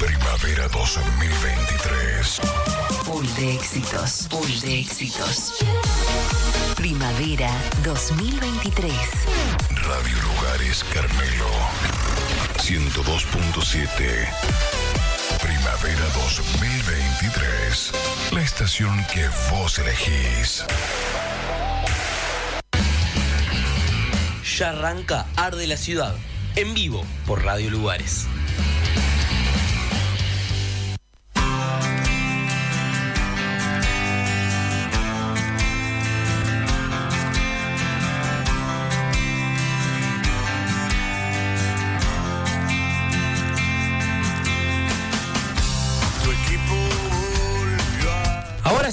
Primavera 2023. Full de éxitos, full de éxitos. Primavera 2023. Radio Lugares Carmelo. 102.7. Primavera 2023. La estación que vos elegís. Ya arranca Arde la Ciudad, en vivo por Radio Lugares.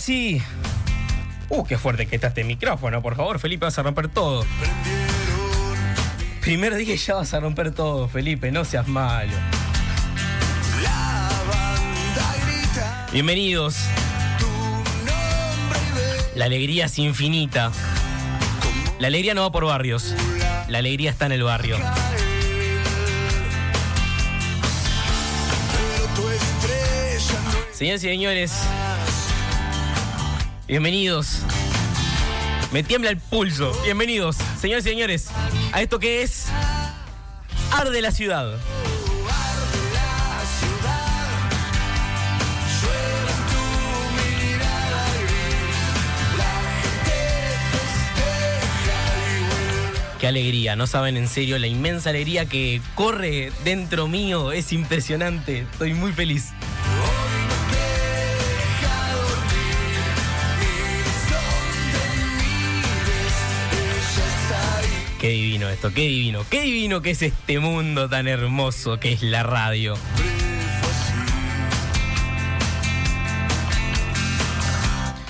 Uh, qué fuerte que está este micrófono, por favor, Felipe, vas a romper todo. Primer día y ya vas a romper todo, Felipe, no seas malo. Bienvenidos. La alegría es infinita. La alegría no va por barrios. La alegría está en el barrio. Señores y señores, bienvenidos. Me tiembla el pulso. Bienvenidos, señores y señores, a esto que es Arde la Ciudad. Qué alegría, no saben en serio la inmensa alegría que corre dentro mío. Es impresionante, estoy muy feliz. Esto, qué divino, qué divino que es este mundo tan hermoso que es la radio.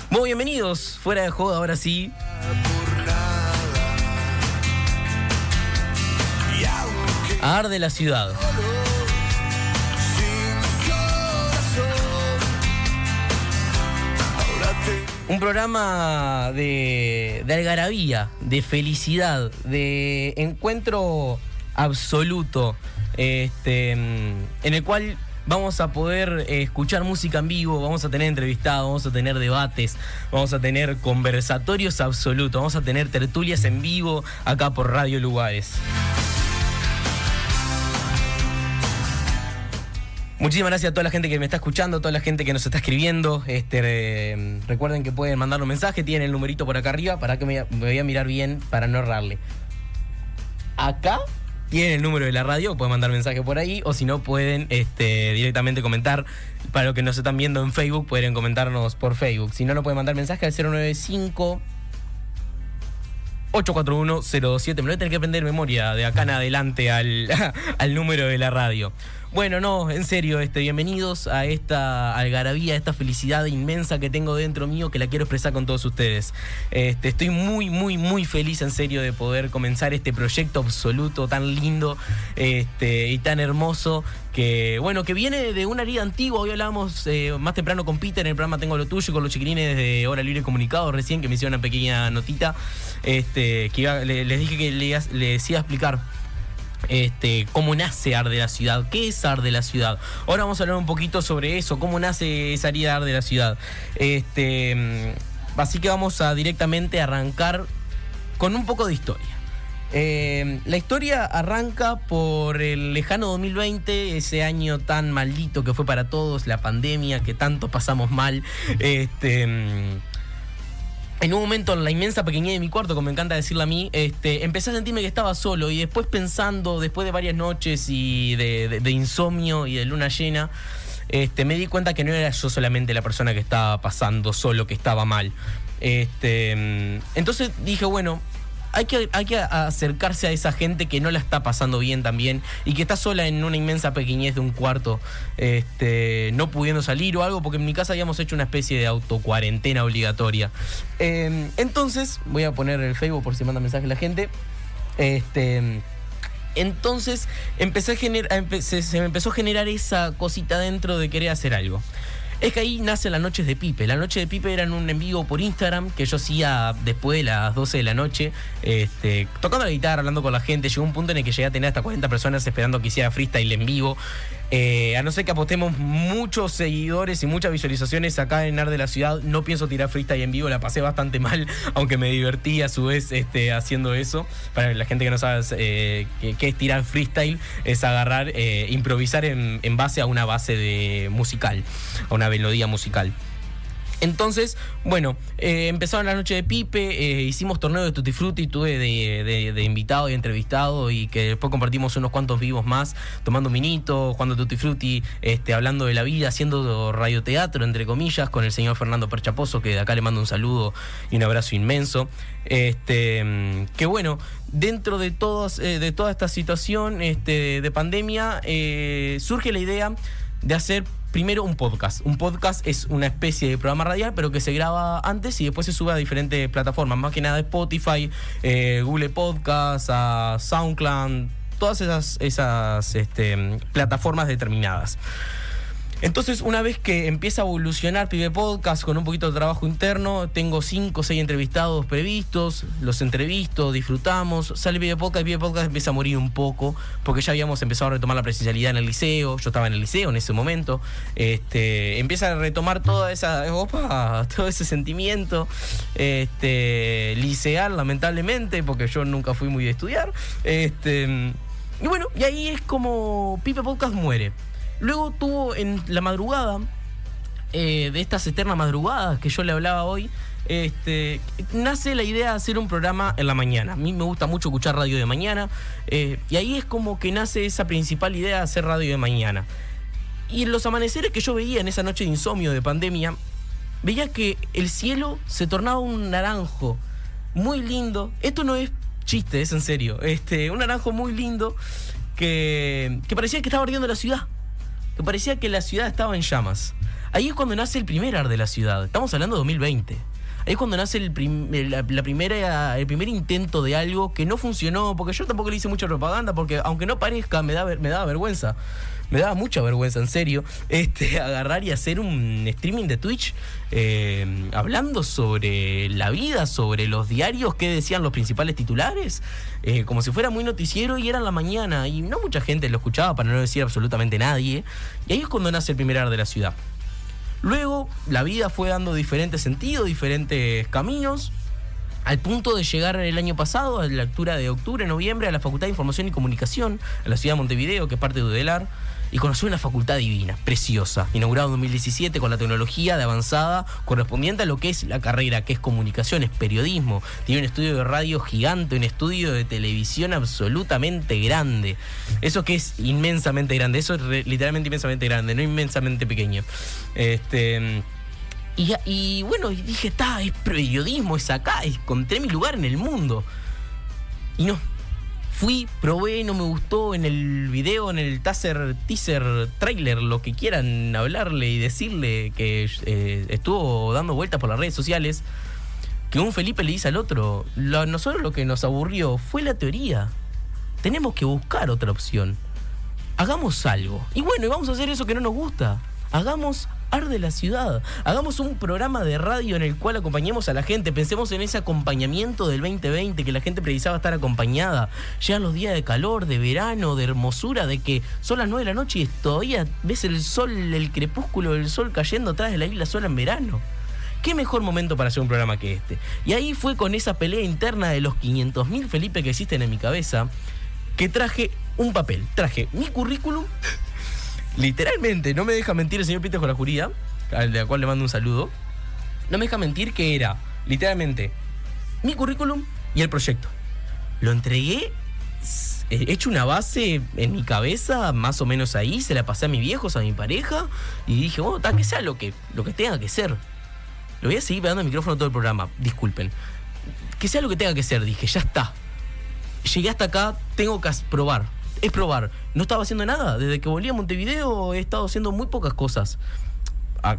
Muy bienvenidos, fuera de juego, ahora sí. A Arde la Ciudad. Un programa de, algarabía, de felicidad, de encuentro absoluto, este, en el cual vamos a poder eh, escuchar música en vivo, vamos a tener entrevistados, vamos a tener debates, vamos a tener conversatorios absolutos, vamos a tener tertulias en vivo acá por Radio Lugares. Muchísimas gracias a toda la gente que me está escuchando, a toda la gente que nos está escribiendo. Este, recuerden que pueden mandar un mensaje, tienen el numerito por acá arriba para que me, me voy a mirar bien para no errarle. Acá tienen el número de la radio, pueden mandar mensaje por ahí, o si no pueden este, directamente comentar. Para los que nos están viendo en Facebook, pueden comentarnos por Facebook. Si no, no pueden mandar mensaje al 095 841-027. Me lo voy a tener que aprender de memoria de acá en adelante al, al número de la radio. Bueno, no, en serio, este, bienvenidos a esta algarabía, a esta felicidad inmensa que tengo dentro mío que la quiero expresar con todos ustedes. Este, estoy muy, muy, muy feliz en serio de poder comenzar este proyecto absoluto tan lindo este, y tan hermoso que, bueno, que viene de una herida antigua. Hoy hablábamos eh, más temprano con Peter en el programa Tengo lo tuyo con los chiquilines de Hora Libre Comunicado recién que me hicieron una pequeña notita. Este, que iba- le- les dije que le, le decía explicar este, cómo nace Arde la Ciudad, qué es Arde la Ciudad. Ahora vamos a hablar un poquito sobre eso, cómo nace esa herida Arde la Ciudad. Este, mm, así que vamos a directamente arrancar con un poco de historia. Eh, la historia arranca por el lejano 2020, ese año tan maldito que fue para todos, la pandemia que tanto pasamos mal. Este, mm, en un momento, en la inmensa pequeñez de mi cuarto, como me encanta decirle a mí, este, empecé a sentirme que estaba solo y después pensando, después de varias noches y de, insomnio y de luna llena, este, me di cuenta que no era yo solamente la persona que estaba pasando solo, que estaba mal. Mm, entonces dije, bueno, hay que, acercarse a esa gente que no la está pasando bien también y que está sola en una inmensa pequeñez de un cuarto, este, no pudiendo salir o algo, porque en mi casa habíamos hecho una especie de autocuarentena obligatoria. Eh, entonces, voy a poner el Facebook por si manda mensaje la gente. Este. Entonces empecé a gener- a empe- se, se me empezó a generar esa cosita dentro de querer hacer algo. Es que ahí nacen las noches de Pipe. Las noches de Pipe eran un en vivo por Instagram que yo hacía después de las 12 de la noche, este, tocando la guitarra, hablando con la gente. Llegó un punto en el que llegué a tener hasta 40 personas esperando que hiciera freestyle en vivo. Eh, a no ser que apostemos muchos seguidores y muchas visualizaciones acá en Ar de la Ciudad, no pienso tirar freestyle en vivo, la pasé bastante mal, aunque me divertí a su vez este, haciendo eso. Para la gente que no sabe eh, qué, es tirar freestyle, es agarrar, eh, improvisar en, en base a una base de musical, a una melodía musical. Entonces, bueno, eh, empezaron la noche de Pipe, eh, hicimos torneo de Tutti Frutti, tuve de, invitado y entrevistado y que después compartimos unos cuantos vivos más, tomando un minito, jugando Tutti Frutti, este, hablando de la vida, haciendo radioteatro, entre comillas, con el señor Fernando Perchaposo, que de acá le mando un saludo y un abrazo inmenso. Este, que bueno, dentro de, todos, eh, de toda esta situación este, de pandemia, eh, surge la idea de hacer primero un podcast. Un podcast es una especie de programa radial, pero que se graba antes y después se sube a diferentes plataformas, más que nada Spotify, eh, Google Podcast, a SoundCloud, todas esas, esas este, plataformas determinadas. Entonces, una vez que empieza a evolucionar Pibe Podcast con un poquito de trabajo interno, tengo cinco o seis entrevistados previstos, los entrevisto, disfrutamos, sale Pibe Podcast, Pibe Podcast empieza a morir un poco, porque ya habíamos empezado a retomar la presencialidad en el liceo, yo estaba en el liceo en ese momento, este, empieza a retomar toda esa, opa, todo ese sentimiento, este, liceal lamentablemente, porque yo nunca fui muy de estudiar, este, y bueno, y ahí es como Pipe Podcast muere. Luego tuvo en la madrugada, eh, de estas eternas madrugadas que yo le hablaba hoy, este, nace la idea de hacer un programa en la mañana. A mí me gusta mucho escuchar radio de mañana, eh, y ahí es como que nace esa principal idea de hacer radio de mañana. Y en los amaneceres que yo veía en esa noche de insomnio de pandemia, veía que el cielo se tornaba un naranjo muy lindo. Esto no es chiste, es en serio. Este, un naranjo muy lindo que, que parecía que estaba ardiendo la ciudad. Que parecía que la ciudad estaba en llamas. Ahí es cuando nace el primer ar de la ciudad. Estamos hablando de 2020. Ahí es cuando nace el, prim- la, la primera, el primer intento de algo que no funcionó, porque yo tampoco le hice mucha propaganda, porque aunque no parezca, me, da, me daba vergüenza. Me daba mucha vergüenza, en serio, este, agarrar y hacer un streaming de Twitch eh, hablando sobre la vida, sobre los diarios que decían los principales titulares, eh, como si fuera muy noticiero y era en la mañana y no mucha gente lo escuchaba para no decir absolutamente nadie. Y ahí es cuando nace el primer ar de la ciudad. Luego la vida fue dando diferentes sentidos, diferentes caminos, al punto de llegar el año pasado, a la altura de octubre, noviembre, a la Facultad de Información y Comunicación, a la ciudad de Montevideo, que es parte de UDELAR, y conocí una facultad divina, preciosa, inaugurada en 2017 con la tecnología de avanzada correspondiente a lo que es la carrera, que es comunicaciones, periodismo. Tiene un estudio de radio gigante, un estudio de televisión absolutamente grande. Eso que es inmensamente grande, eso es literalmente inmensamente grande, no inmensamente pequeño. Este. Y, y bueno, dije, está, es periodismo, es acá, encontré mi lugar en el mundo. Y no. Fui, probé, no me gustó en el video, en el taser, teaser, trailer, lo que quieran hablarle y decirle que eh, estuvo dando vueltas por las redes sociales. Que un Felipe le dice al otro, lo- nosotros lo que nos aburrió fue la teoría. Tenemos que buscar otra opción. Hagamos algo. Y bueno, y vamos a hacer eso que no nos gusta. Hagamos Arde la Ciudad. Hagamos un programa de radio en el cual acompañemos a la gente. Pensemos en ese acompañamiento del 2020, que la gente precisaba estar acompañada. Llegan los días de calor, de verano, de hermosura, de que son las 9 de la noche y todavía ves el sol, el crepúsculo del sol cayendo atrás de la isla sola en verano. ¿Qué mejor momento para hacer un programa que este? Y ahí fue con esa pelea interna de los 500.000 Felipe que existen en mi cabeza que traje un papel. Traje mi currículum, literalmente, no me deja mentir el señor Peter Jorajuría, al de la cual le mando un saludo. No me deja mentir que era, literalmente, mi currículum y el proyecto. Lo entregué, s- he hecho una base en mi cabeza, más o menos ahí, se la pasé a mis viejos, a mi pareja, y dije, bueno, tal que sea lo que, lo que tenga que ser. Le voy a seguir pegando el micrófono todo el programa, disculpen. Que sea lo que tenga que ser, dije, ya está. Llegué hasta acá, tengo que probar. Es probar. No estaba haciendo nada. Desde que volví a Montevideo he estado haciendo muy pocas cosas.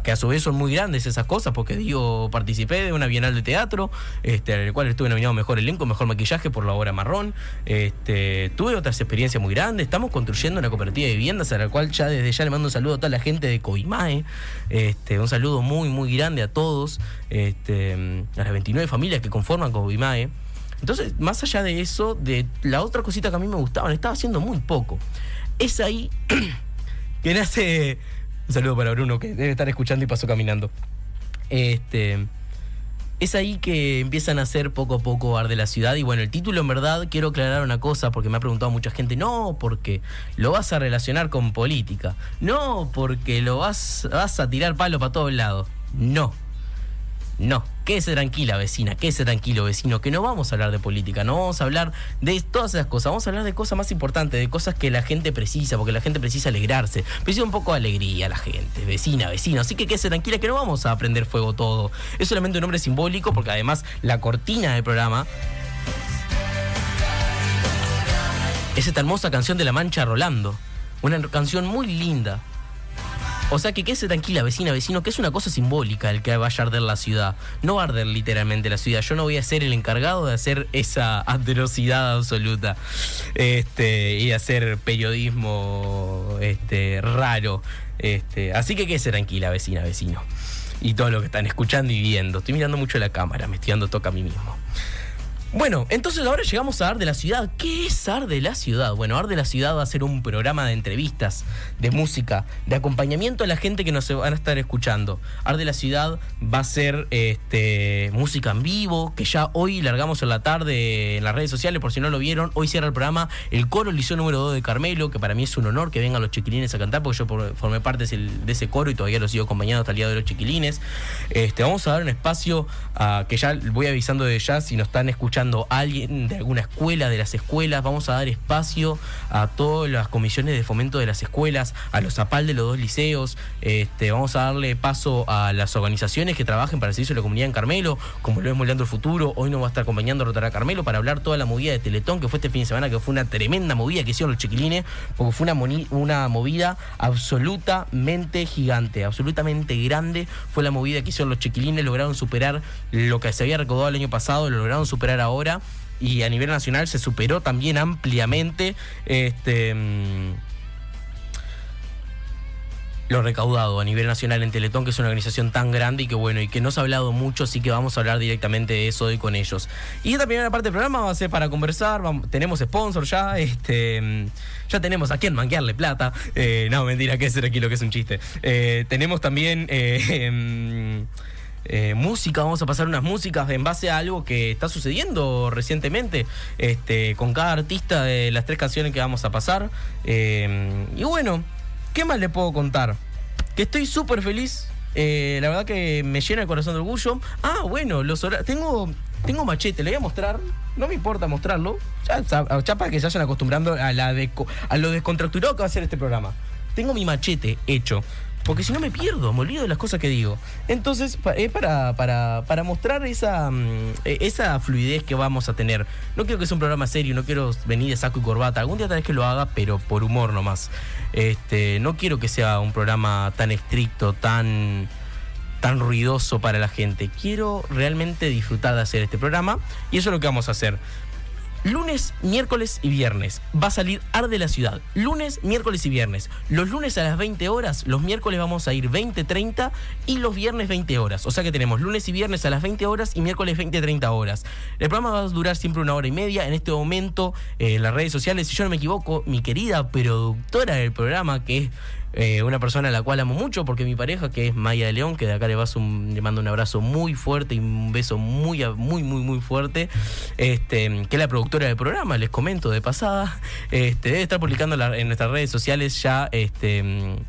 que a su vez son muy grandes esas cosas, porque digo, participé de una bienal de teatro, este, en el cual estuve nominado mejor elenco, mejor maquillaje por la obra marrón. Este, tuve otras experiencias muy grandes. Estamos construyendo una cooperativa de viviendas a la cual ya desde ya le mando un saludo a toda la gente de Coimae. Este, un saludo muy, muy grande a todos, este, a las 29 familias que conforman Coimae. Entonces, más allá de eso, de la otra cosita que a mí me gustaba, estaba haciendo muy poco. Es ahí que nace. Un saludo para Bruno, que debe estar escuchando y pasó caminando. Este. Es ahí que empiezan a hacer poco a poco Arde la Ciudad. Y bueno, el título en verdad quiero aclarar una cosa, porque me ha preguntado mucha gente, no, porque lo vas a relacionar con política. No, porque lo vas, vas a tirar palo para todos lados. No. No, quédese tranquila vecina, quédese tranquilo vecino, que no vamos a hablar de política, no vamos a hablar de todas esas cosas, vamos a hablar de cosas más importantes, de cosas que la gente precisa, porque la gente precisa alegrarse, precisa un poco de alegría la gente, vecina, vecino, así que quédese tranquila que no vamos a prender fuego todo, es solamente un nombre simbólico, porque además la cortina del programa es esta hermosa canción de La Mancha Rolando, una canción muy linda, o sea que quédese tranquila, vecina, vecino, que es una cosa simbólica el que vaya a arder la ciudad. No va a arder literalmente la ciudad. Yo no voy a ser el encargado de hacer esa atrocidad absoluta. Este, y hacer periodismo este, raro. Este, así que quédese tranquila, vecina, vecino. Y todo lo que están escuchando y viendo. Estoy mirando mucho la cámara, me estoy dando toca a mí mismo. Bueno, entonces ahora llegamos a Ar de la Ciudad. ¿Qué es Ar de la Ciudad? Bueno, Ar de la Ciudad va a ser un programa de entrevistas, de música, de acompañamiento a la gente que nos van a estar escuchando. Ar de la Ciudad va a ser este, música en vivo, que ya hoy largamos en la tarde en las redes sociales, por si no lo vieron. Hoy cierra el programa el coro Liceo número 2 de Carmelo, que para mí es un honor que vengan los chiquilines a cantar, porque yo formé parte de ese- coro y todavía lo sigo acompañando hasta el de los chiquilines. Este, vamos a dar un espacio a, que ya voy avisando de ya si nos están escuchando alguien de alguna escuela, de las escuelas, vamos a dar espacio a todas las comisiones de fomento de las escuelas, a los APAL de los dos liceos, este, vamos a darle paso a las organizaciones que trabajen para el servicio de la comunidad en Carmelo, como lo es Moldeando el Futuro, hoy nos va a estar acompañando Rotará Carmelo para hablar toda la movida de Teletón que fue este fin de semana, que fue una tremenda movida que hicieron los chiquilines, porque fue una, una movida absolutamente gigante, absolutamente grande, fue la movida que hicieron los chiquilines, lograron superar lo que se había recaudado el año pasado, lo lograron superar ahora y a nivel nacional se superó también ampliamente este mm, lo recaudado a nivel nacional en Teletón, que es una organización tan grande y que bueno, y que no se ha hablado mucho, así que vamos a hablar directamente de eso hoy con ellos. Y esta primera parte del programa va a ser para conversar, tenemos sponsor ya, este mm, ya tenemos a quien manquearle plata. Eh, no, mentira, que es aquí lo que es un chiste. Eh, tenemos también eh, em, eh, música, vamos a pasar unas músicas en base a algo que está sucediendo recientemente este, con cada artista de las tres canciones que vamos a pasar. Eh, y bueno, ¿qué más le puedo contar? Que estoy súper feliz. eh, la verdad que me llena el corazón de orgullo. Ah, bueno, los tengo tengo machete, le voy a mostrar. No me importa mostrarlo. Ya, para que se vayan acostumbrando a lo descontracturado que va a ser este programa. Tengo mi machete hecho. Porque si no me pierdo, me olvido de las cosas que digo. Entonces, es para, para, para mostrar esa, mm, eh, esa fluidez que vamos a tener. No quiero que sea un programa serio, no quiero venir de saco y corbata. Algún día tal vez que lo haga, pero por humor nomás. Este, no quiero que sea un programa tan estricto, tan, tan ruidoso para la gente. Quiero realmente disfrutar de hacer este programa y eso es lo que vamos a hacer. Lunes, miércoles y viernes va a salir Arde la Ciudad. Lunes, miércoles y viernes. Los lunes a las 20 horas, los miércoles vamos a ir 20-30 y los viernes 20 horas. O sea que tenemos lunes y viernes a las 20 horas y miércoles 20-30 horas. El programa va a durar siempre una hora y media. En este momento, eh, en las redes sociales, si yo no me equivoco, mi querida productora del programa, que es eh, una persona a la cual amo mucho, porque mi pareja, que es Maya de León, que de acá le, vas un- le mando un abrazo muy fuerte y un beso muy, muy, muy, muy fuerte, este, que es la productora del programa, les comento de pasada, este, debe estar publicando en nuestras redes sociales ya este,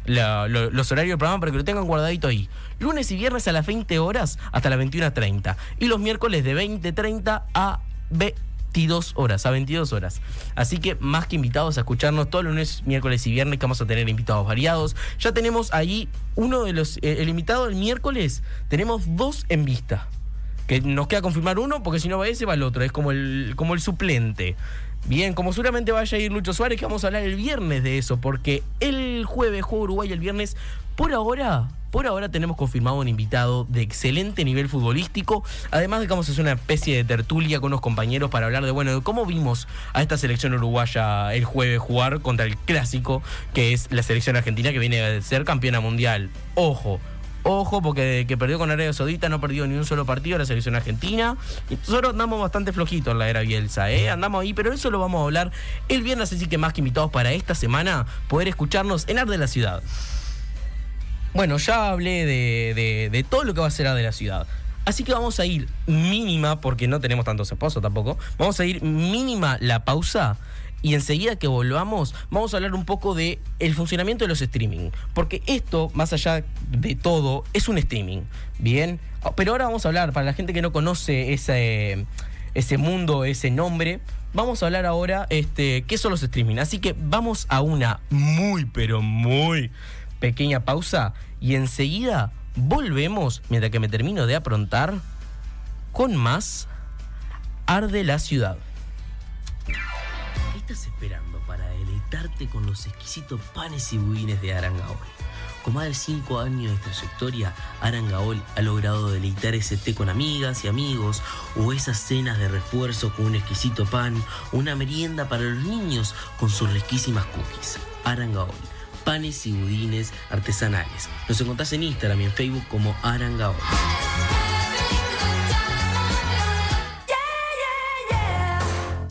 los horarios del programa para que lo tengan guardadito ahí. Lunes y viernes a las 20 horas hasta las 21.30 y los miércoles de 20.30 a 22 horas, a 22 horas. Así que más que invitados a escucharnos todos los lunes, miércoles y viernes que vamos a tener invitados variados. Ya tenemos ahí uno de los, eh, el invitado del miércoles, tenemos dos en vista. Que nos queda confirmar uno, porque si no va ese, va el otro. Es como el, como el suplente. Bien, como seguramente vaya a ir Lucho Suárez, que vamos a hablar el viernes de eso, porque el jueves juega Uruguay el viernes, por ahora, por ahora tenemos confirmado un invitado de excelente nivel futbolístico. Además de que vamos a hacer una especie de tertulia con unos compañeros para hablar de, bueno, de cómo vimos a esta selección uruguaya el jueves jugar contra el clásico, que es la selección argentina que viene a ser campeona mundial. Ojo, Ojo, porque que perdió con Arabia Saudita no ha perdido ni un solo partido la selección argentina. Nosotros andamos bastante flojitos en la era Bielsa, ¿eh? Andamos ahí, pero eso lo vamos a hablar el viernes, así que más que invitados para esta semana, poder escucharnos en Ar de la Ciudad. Bueno, ya hablé de, de- de todo lo que va a ser de la Ciudad. Así que vamos a ir mínima, porque no tenemos tantos esposos tampoco, vamos a ir mínima la pausa y enseguida que volvamos vamos a hablar un poco de el funcionamiento de los streaming. Porque esto, más allá de todo, es un streaming. Bien, pero ahora vamos a hablar, para la gente que no conoce ese, ese mundo, ese nombre, vamos a hablar ahora este, qué son los streaming. Así que vamos a una muy, pero muy pequeña pausa y enseguida volvemos, mientras que me termino de aprontar, con más Arde la Ciudad. ¿Qué estás esperando para deleitarte con los exquisitos panes y budines de Arangaol? Con más de 5 años de trayectoria, Arangaol ha logrado deleitar ese té con amigas y amigos, o esas cenas de refuerzo con un exquisito pan, una merienda para los niños con sus riquísimas cookies. Arangaol, panes y budines artesanales. Nos encontrás en Instagram y en Facebook como Arangaol.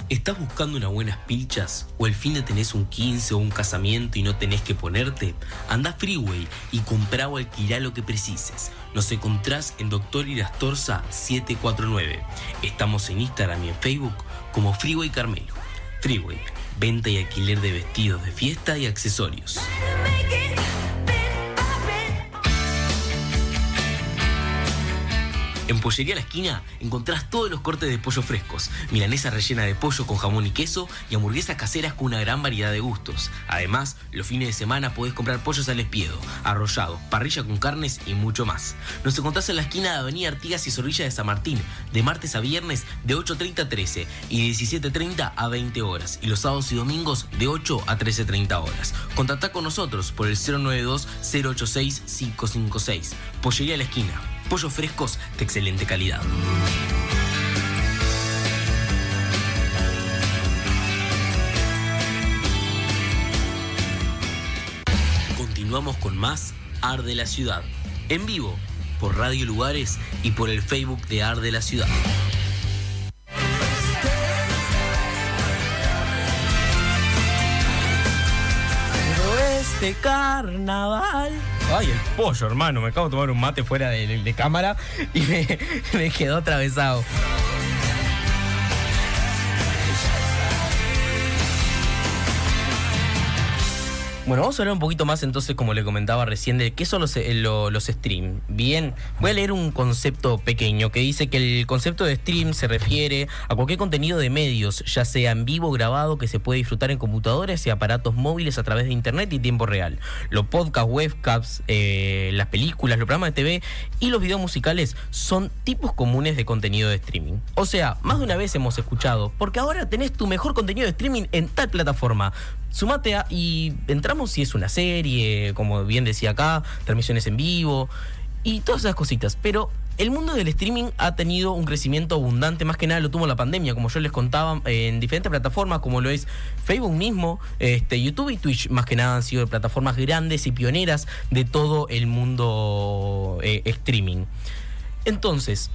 ¿Estás buscando unas buenas pilchas? ¿O el fin de tenés un 15 o un casamiento y no tenés que ponerte? Anda Freeway y comprá o alquilá lo que precises. Nos encontrás en Doctor Irastorza 749. Estamos en Instagram y en Facebook como Freeway Carmelo. Freeway, venta y alquiler de vestidos de fiesta y accesorios. En Pollería La Esquina encontrás todos los cortes de pollo frescos, milanesa rellena de pollo con jamón y queso y hamburguesas caseras con una gran variedad de gustos. Además, los fines de semana podés comprar pollos al espiedo, arrollado, parrilla con carnes y mucho más. Nos encontrás en la esquina de Avenida Artigas y Zorrilla de San Martín, de martes a viernes de 8.30 a 13 y de 17.30 a 20 horas, y los sábados y domingos de 8 a 13.30 horas. Contactá con nosotros por el 092-086-556. Pollería La Esquina. Pollos frescos de excelente calidad. Continuamos con más Ar de la Ciudad. En vivo, por Radio Lugares y por el Facebook de Ar de la Ciudad. Este carnaval. Ay, el pollo, hermano. Me acabo de tomar un mate fuera de, cámara y me, me quedó atravesado. Bueno, vamos a hablar un poquito más entonces, como le comentaba recién, de qué son los, eh, lo- los stream. Bien, voy a leer un concepto pequeño que dice que el concepto de stream se refiere a cualquier contenido de medios, ya sea en vivo, grabado, que se puede disfrutar en computadores y aparatos móviles a través de internet y tiempo real. Los podcasts, webcasts, eh, las películas, los programas de TV y los videos musicales son tipos comunes de contenido de streaming. O sea, más de una vez hemos escuchado, porque ahora tenés tu mejor contenido de streaming en tal plataforma. Sumate a, y entramos si es una serie, como bien decía acá, transmisiones en vivo y todas esas cositas. Pero el mundo del streaming ha tenido un crecimiento abundante, más que nada lo tuvo la pandemia, como yo les contaba, en diferentes plataformas, como lo es Facebook mismo, este, YouTube y Twitch, más que nada han sido plataformas grandes y pioneras de todo el mundo eh, streaming. Entonces,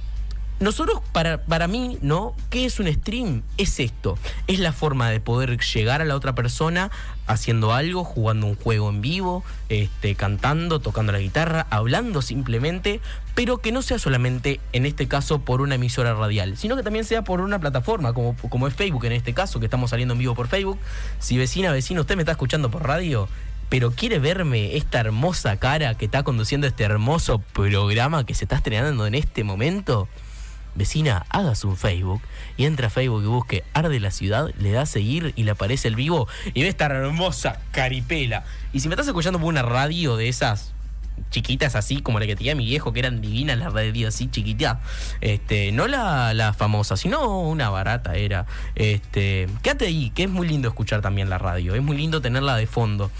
nosotros, para, para mí, ¿no? ¿Qué es un stream? Es esto. Es la forma de poder llegar a la otra persona haciendo algo, jugando un juego en vivo, este, cantando, tocando la guitarra, hablando simplemente, pero que no sea solamente, en este caso, por una emisora radial, sino que también sea por una plataforma, como, como es Facebook en este caso, que estamos saliendo en vivo por Facebook. Si vecina, vecino, usted me está escuchando por radio, pero quiere verme esta hermosa cara que está conduciendo este hermoso programa que se está estrenando en este momento, vecina, hagas un Facebook y entra a Facebook y busque Arde la Ciudad, le da a seguir y le aparece el vivo y ve esta hermosa caripela. Y si me estás escuchando por una radio de esas, chiquitas así, como la que tenía mi viejo, que eran divinas las radio así chiquititas. Este, no la, la famosa, sino una barata era. Este, quédate ahí, que es muy lindo escuchar también la radio, es muy lindo tenerla de fondo.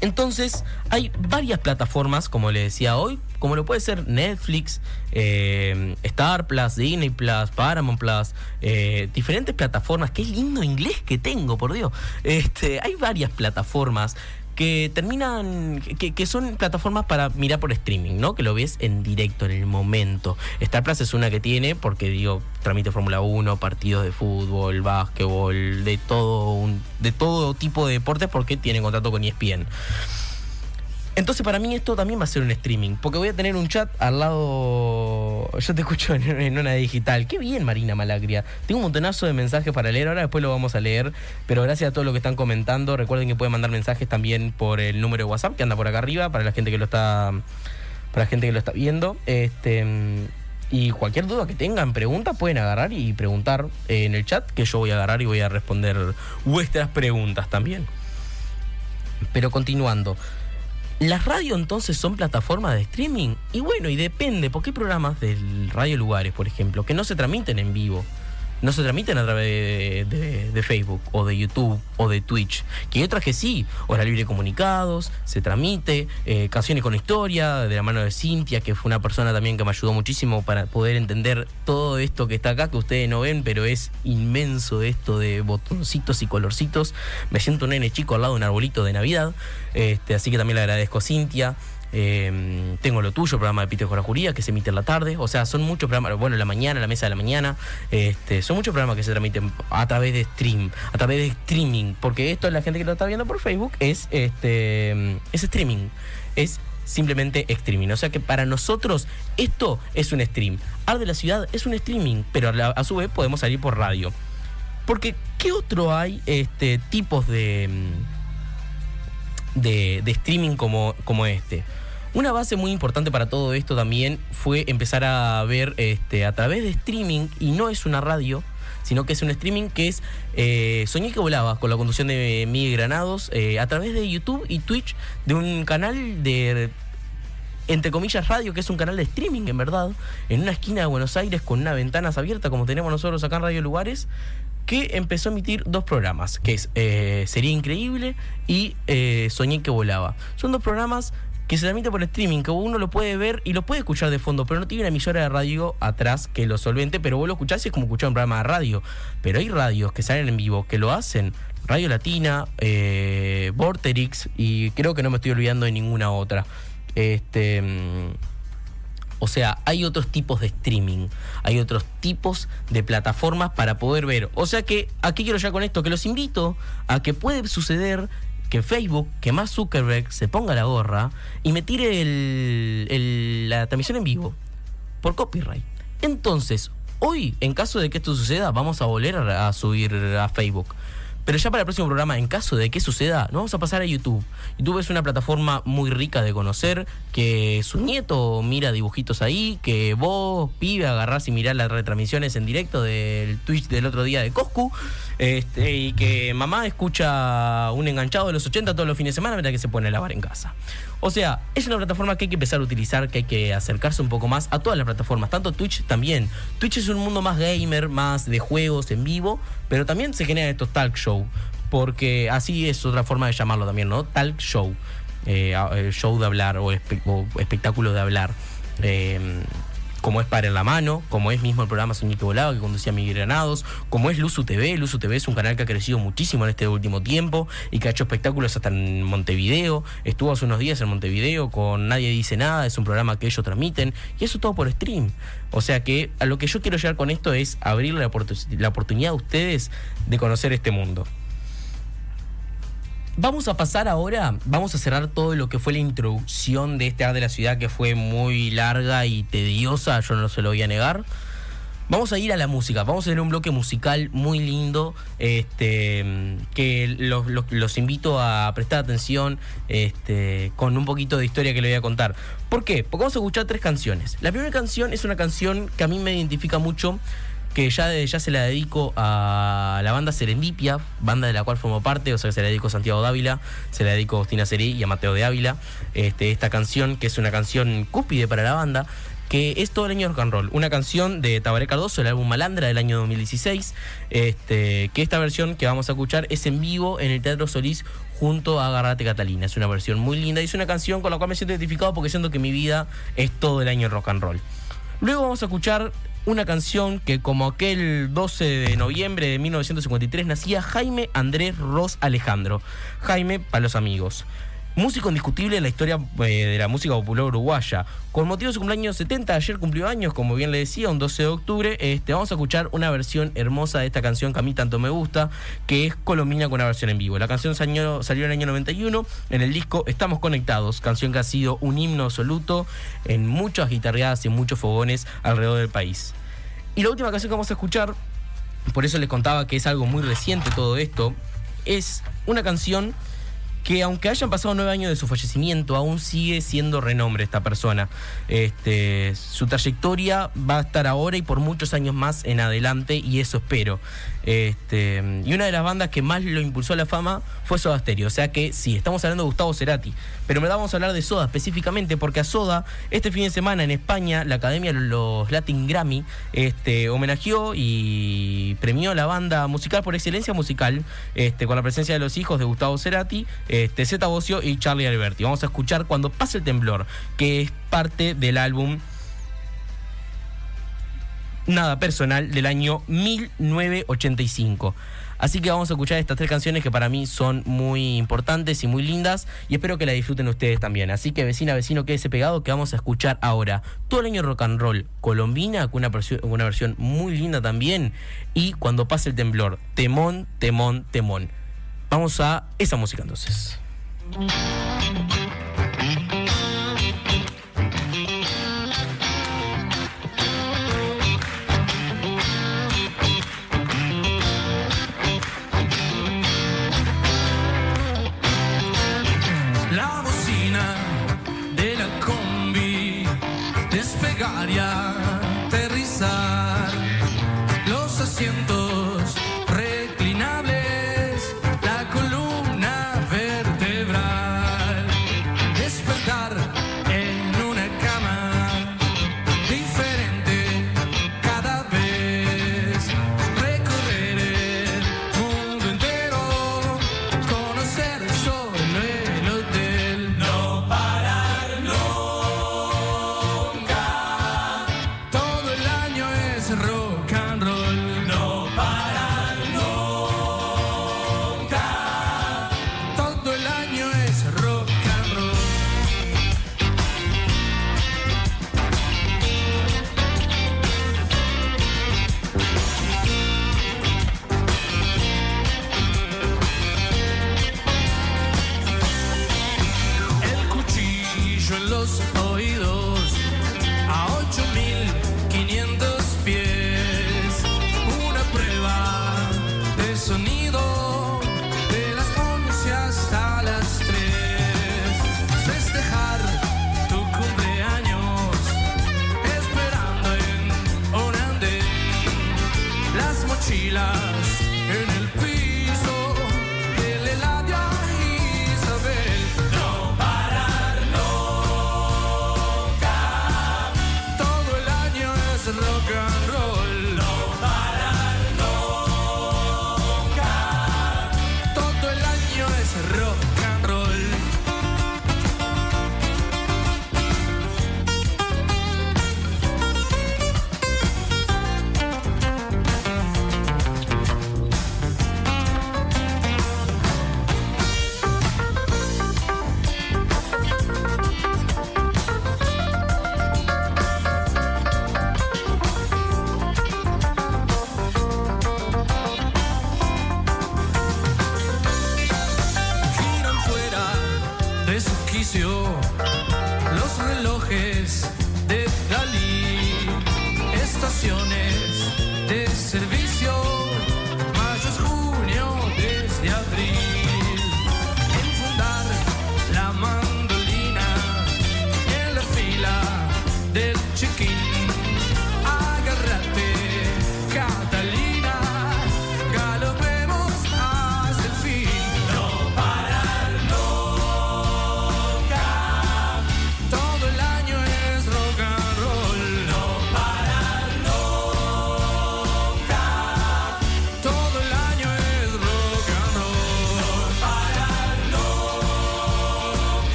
Entonces, hay varias plataformas, como le decía hoy, como lo puede ser Netflix, eh, Star Plus, Disney Plus, Paramount Plus, eh, diferentes plataformas. Qué lindo inglés que tengo, por Dios. Este, hay varias plataformas que terminan, que, que son plataformas para mirar por streaming, ¿no? Que lo ves en directo, en el momento. Star Plus es una que tiene, porque digo, tramite Fórmula 1, partidos de fútbol, básquetbol, de todo, un- de todo tipo de deportes, porque tiene contrato con ESPN. Entonces para mí esto también va a ser un streaming, porque voy a tener un chat al lado... Yo te escucho en, una digital. Qué bien, Marina Malagria. Tengo un montonazo de mensajes para leer, ahora después lo vamos a leer, pero gracias a todos los que están comentando. Recuerden que pueden mandar mensajes también por el número de WhatsApp que anda por acá arriba, para la gente que lo está, para la gente que lo está viendo. Este... Y cualquier duda que tengan, preguntas, pueden agarrar y preguntar en el chat, que yo voy a agarrar y voy a responder vuestras preguntas también. Pero continuando, ¿Las radios entonces son plataformas de streaming? Y bueno, y depende, porque hay programas del Radio Lugares, por ejemplo, que no se transmiten en vivo. No se transmiten a través de, de- de Facebook o de YouTube o de Twitch. Que hay otras que sí, Hora Libre Comunicados, se transmite, eh, Canciones con Historia, de la mano de Cintia, que fue una persona también que me ayudó muchísimo para poder entender todo esto que está acá, que ustedes no ven, pero es inmenso esto de botoncitos y colorcitos. Me siento un nene chico al lado de un arbolito de Navidad, este, así que también le agradezco a Cintia. Eh, tengo lo tuyo, programa de Peter Juría, que se emite en la tarde. O sea, son muchos programas, bueno, en la mañana, la mesa de la mañana. Este, son muchos programas que se transmiten a través de stream, a través de streaming. Porque esto, la gente que lo está viendo por Facebook, es este es streaming. Es simplemente streaming. O sea que para nosotros esto es un stream. Ar de la ciudad es un streaming, pero a, la- a su vez podemos salir por radio. Porque, ¿qué otro hay este, tipos de, de, de streaming como, como este? Una base muy importante para todo esto también fue empezar a ver este, a través de streaming, y no es una radio, sino que es un streaming que es eh, Soñé que volaba, con la conducción de Miguel Granados, eh, a través de YouTube y Twitch, de un canal de entre comillas radio, que es un canal de streaming en verdad, en una esquina de Buenos Aires con una ventanas abierta como tenemos nosotros acá en Radio Lugares, que empezó a emitir dos programas, que es eh, Sería Increíble y eh, Soñé que volaba. Son dos programas que se transmiten por streaming, que uno lo puede ver y lo puede escuchar de fondo, pero no tiene una emisora de radio atrás que lo solvente, pero vos lo escuchás y es como escuchar un programa de radio. Pero hay radios que salen en vivo, que lo hacen. Radio Latina, eh, Vorterix y creo que no me estoy olvidando de ninguna otra. Este, mm, o sea, hay otros tipos de streaming, hay otros tipos de plataformas para poder ver. O sea que, aquí quiero ya con esto, que los invito a que puede suceder que Facebook, que más Zuckerberg se ponga la gorra y me tire la transmisión en vivo por copyright. Entonces, hoy, en caso de que esto suceda, vamos a volver a, a subir a Facebook. Pero ya para el próximo programa, en caso de que suceda, nos vamos a pasar a YouTube. YouTube es una plataforma muy rica de conocer, que su nieto mira dibujitos ahí, que vos, pibe, agarrás y mirás las retransmisiones en directo del Twitch del otro día de Coscu, este, y que mamá escucha un enganchado de los 80 todos los fines de semana mientras que se pone a lavar en casa. O sea, es una plataforma que hay que empezar a utilizar, que hay que acercarse un poco más a todas las plataformas, tanto Twitch también. Twitch es un mundo más gamer, más de juegos en vivo, pero también se generan estos talk show, porque así es otra forma de llamarlo también, ¿no? Talk show, eh, eh, show de hablar o, espe- espectáculo de hablar. Eh, como es Para en la Mano, como es mismo el programa Soñito Volado que conducía Miguel Granados, como es Luzu TV. Luzu TV es un canal que ha crecido muchísimo en este último tiempo y que ha hecho espectáculos hasta en Montevideo. Estuvo hace unos días en Montevideo con Nadie Dice Nada, es un programa que ellos transmiten y eso todo por stream. O sea que a lo que yo quiero llegar con esto es abrirle la, la oportunidad a ustedes de conocer este mundo. Vamos a pasar ahora, vamos a cerrar todo lo que fue la introducción de este arte de la ciudad que fue muy larga y tediosa, yo no se lo voy a negar. Vamos a ir a la música, vamos a tener un bloque musical muy lindo, este, que los, los- invito a prestar atención este, con un poquito de historia que le voy a contar. ¿Por qué? Porque vamos a escuchar tres canciones. La primera canción es una canción que a mí me identifica mucho, que ya desde ya se la dedico a la banda Serendipia, banda de la cual formo parte, o sea se la dedico a Santiago Dávila, se la dedico a Agustina Serí y a Mateo de Ávila. Este, esta canción, que es una canción cúspide para la banda, que es todo el año rock and roll. Una canción de Tabaré Cardoso, el álbum Malandra del año 2016. Este, que esta versión que vamos a escuchar es en vivo en el Teatro Solís junto a Agarrate Catalina. Es una versión muy linda y es una canción con la cual me siento identificado porque siento que mi vida es todo el año rock and roll. Luego vamos a escuchar una canción que como aquel 12 de noviembre de 1953 nacía Jaime Andrés Ross Alejandro. Jaime para los amigos. Músico indiscutible en la historia eh, de la música popular uruguaya. Con motivo de su cumpleaños 70, ayer cumplió años, como bien le decía, un 12 de octubre. Este, vamos a escuchar una versión hermosa de esta canción que a mí tanto me gusta, que es Colombina con una versión en vivo. La canción salió, salió en el año 91 en el disco Estamos Conectados, canción que ha sido un himno absoluto en muchas guitarreadas y muchos fogones alrededor del país. Y la última canción que vamos a escuchar, por eso les contaba que es algo muy reciente todo esto, es una canción que aunque hayan pasado nueve años de su fallecimiento, aún sigue siendo renombre esta persona. Este, su trayectoria va a estar ahora y por muchos años más en adelante, y eso espero. Este, y una de las bandas que más lo impulsó a la fama fue Soda Stereo. O sea que sí, estamos hablando de Gustavo Cerati. Pero me vamos a hablar de Soda específicamente porque a Soda, este fin de semana en España, la Academia de los Latin Grammy este, homenajeó y premió la banda musical por excelencia musical, este, con la presencia de los hijos de Gustavo Cerati, este, Zeta Bocio y Charlie Alberti. Vamos a escuchar Cuando pase el temblor, que es parte del álbum Nada Personal del año 1985. Así que vamos a escuchar estas tres canciones que para mí son muy importantes y muy lindas y espero que la disfruten ustedes también. Así que vecina, vecino, quédese pegado que vamos a escuchar ahora todo el año rock and roll colombina con una, una versión muy linda también y cuando pase el temblor, temón, temón, temón. Vamos a esa música entonces.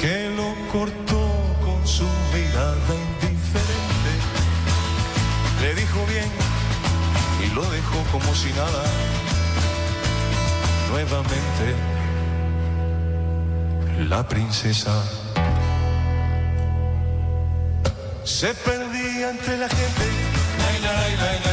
que lo cortó con su mirada indiferente. Le dijo bien y lo dejó como si nada. Nuevamente la princesa se perdía entre la gente.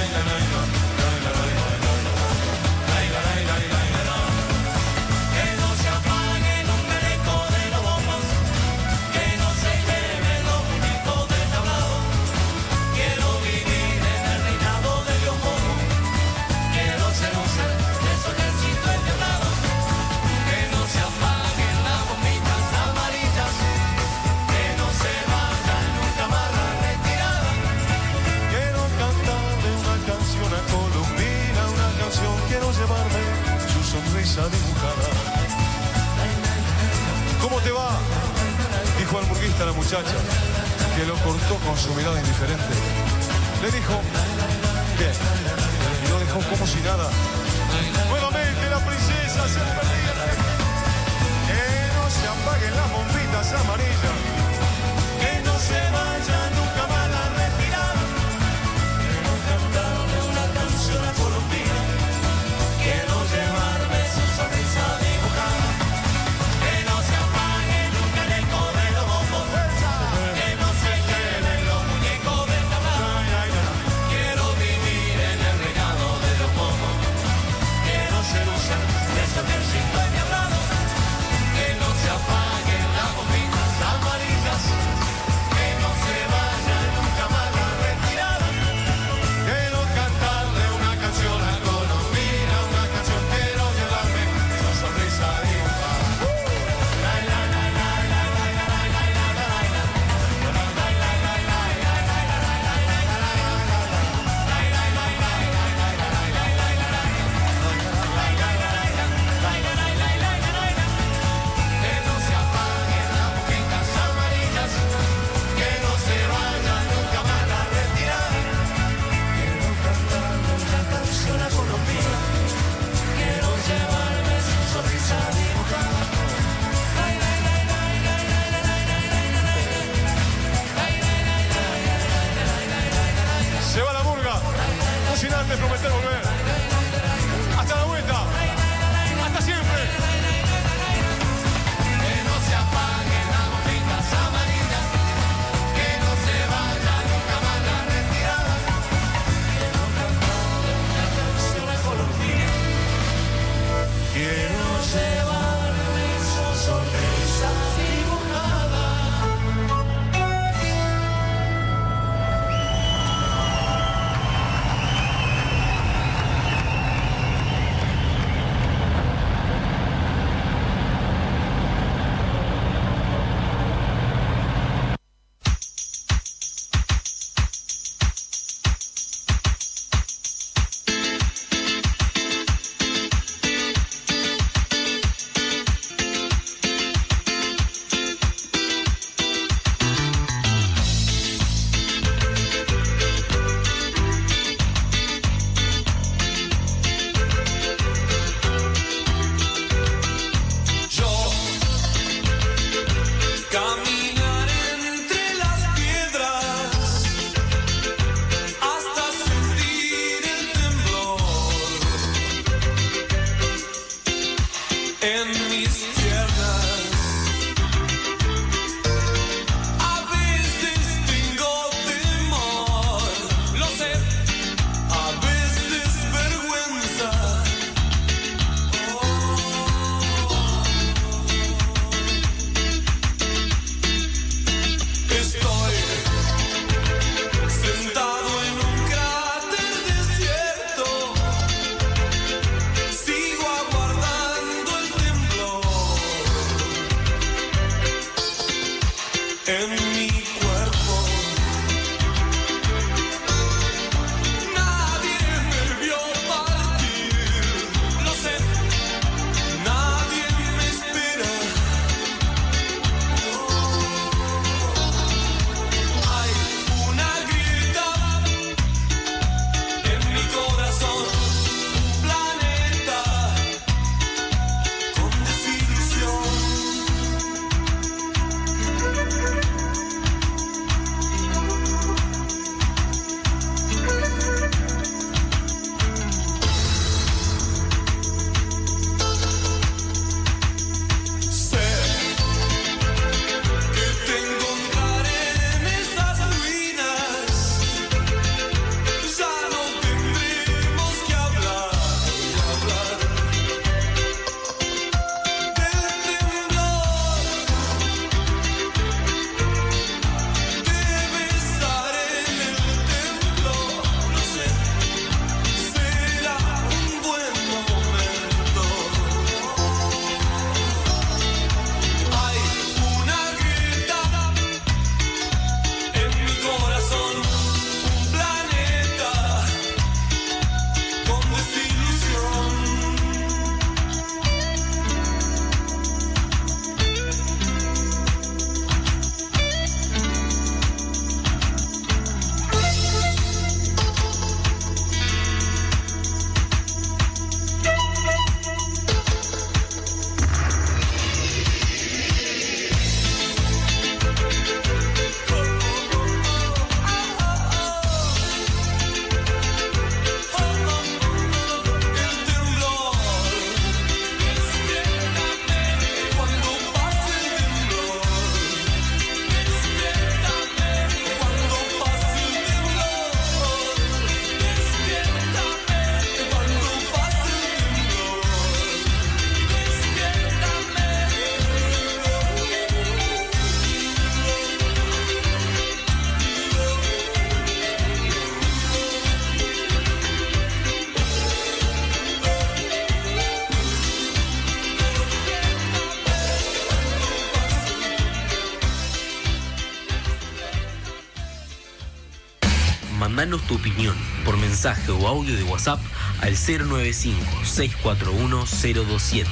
Tu opinión por mensaje o audio de WhatsApp al 095-641-027.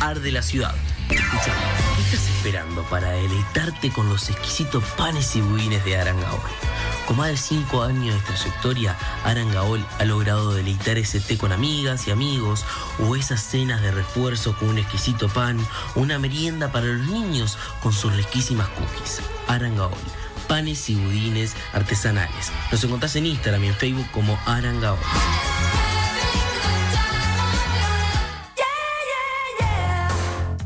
Arde la ciudad. ¿qué estás esperando para deleitarte con los exquisitos panes y budines de Arangaol? Con más de 5 años de trayectoria, Arangaol ha logrado deleitar ese té con amigas y amigos, o esas cenas de refuerzo con un exquisito pan, o una merienda para los niños con sus riquísimas cookies. Arangaol, panes y budines artesanales. Nos encontrás en Instagram y en Facebook como Arangaol.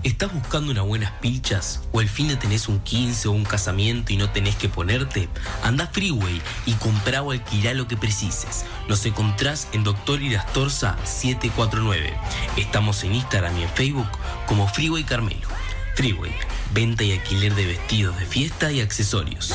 ¿Estás buscando unas buenas pilchas? ¿O el fin de tenés un 15 o un casamiento y no tenés que ponerte? Anda Freeway y comprá o alquilá lo que precises. Nos encontrás en Doctor Irastorza 749. Estamos en Instagram y en Facebook como Freeway Carmelo. Freeway, venta y alquiler de vestidos de fiesta y accesorios.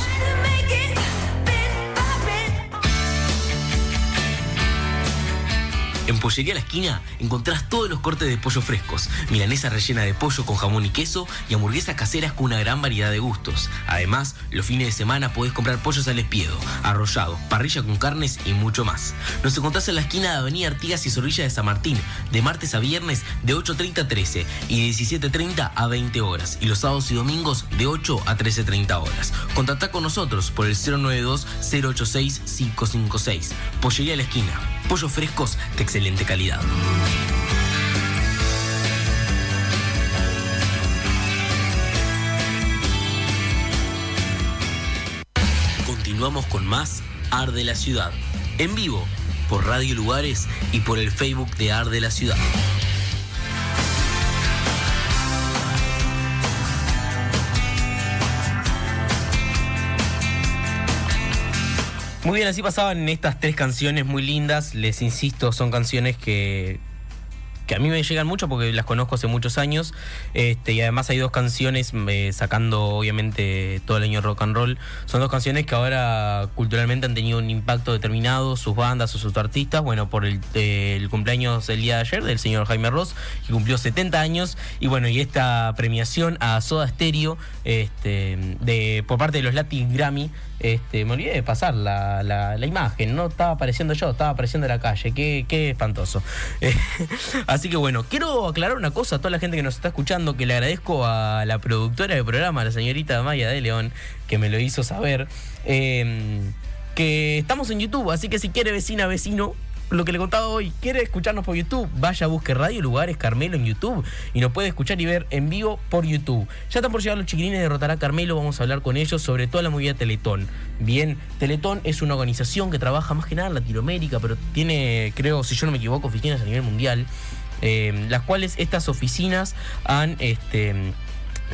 En Pollería La Esquina encontrás todos los cortes de pollo frescos, milanesa rellena de pollo con jamón y queso y hamburguesas caseras con una gran variedad de gustos. Además, los fines de semana podés comprar pollos al espiedo, arrollado, parrilla con carnes y mucho más. Nos encontrás en la esquina de Avenida Artigas y Zorrilla de San Martín, de martes a viernes de 8.30 a 13 y de 17.30 a 20 horas, y los sábados y domingos de 8 a 13.30 horas. Contactá con nosotros por el 092-086-556. Pollería La Esquina. Pollos frescos de excelente calidad. Continuamos con más Arde la Ciudad. En vivo, por Radio Lugares y por el Facebook de Arde la Ciudad. Muy bien, así pasaban estas tres canciones muy lindas. Les insisto, son canciones que, que a mí me llegan mucho porque las conozco hace muchos años. Este, y además hay dos canciones, eh, sacando obviamente todo el año rock and roll. Son dos canciones que ahora culturalmente han tenido un impacto determinado, sus bandas o sus artistas. Bueno, por el, eh, el cumpleaños del día de ayer del señor Jaime Ross, que cumplió 70 años. Y bueno, y esta premiación a Soda Stereo este, de, por parte de los Latin Grammy. Este, me olvidé de pasar la, la- la imagen, no estaba apareciendo yo, estaba apareciendo la calle, qué, qué espantoso. Así que bueno, quiero aclarar una cosa a toda la gente que nos está escuchando, que le agradezco a la productora del programa, la señorita Maya de León, que me lo hizo saber, eh, que estamos en YouTube, así que si quiere vecina, vecino, lo que le contaba hoy, quiere escucharnos por YouTube, vaya, busque Radio Lugares Carmelo en YouTube y nos puede escuchar y ver en vivo por YouTube. Ya están por llegar los chiquilines de Rotará Carmelo, vamos a hablar con ellos sobre toda la movida Teletón. Bien, Teletón es una organización que trabaja más que nada en Latinoamérica, pero tiene, creo, si yo no me equivoco, oficinas a nivel mundial, eh, las cuales estas oficinas han... Este,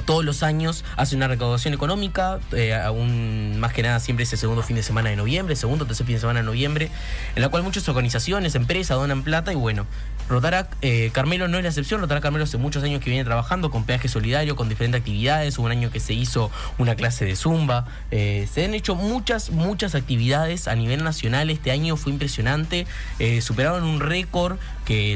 todos los años hace una recaudación económica, eh, aún más que nada siempre ese segundo fin de semana de noviembre, segundo o tercer fin de semana de noviembre, en la cual muchas organizaciones, empresas donan plata y bueno, Rotarac eh, Carmelo no es la excepción, Rotarac Carmelo hace muchos años que viene trabajando con peaje solidario, con diferentes actividades, hubo un año que se hizo una clase de zumba, eh, se han hecho muchas, muchas actividades a nivel nacional, este año fue impresionante, superaron un récord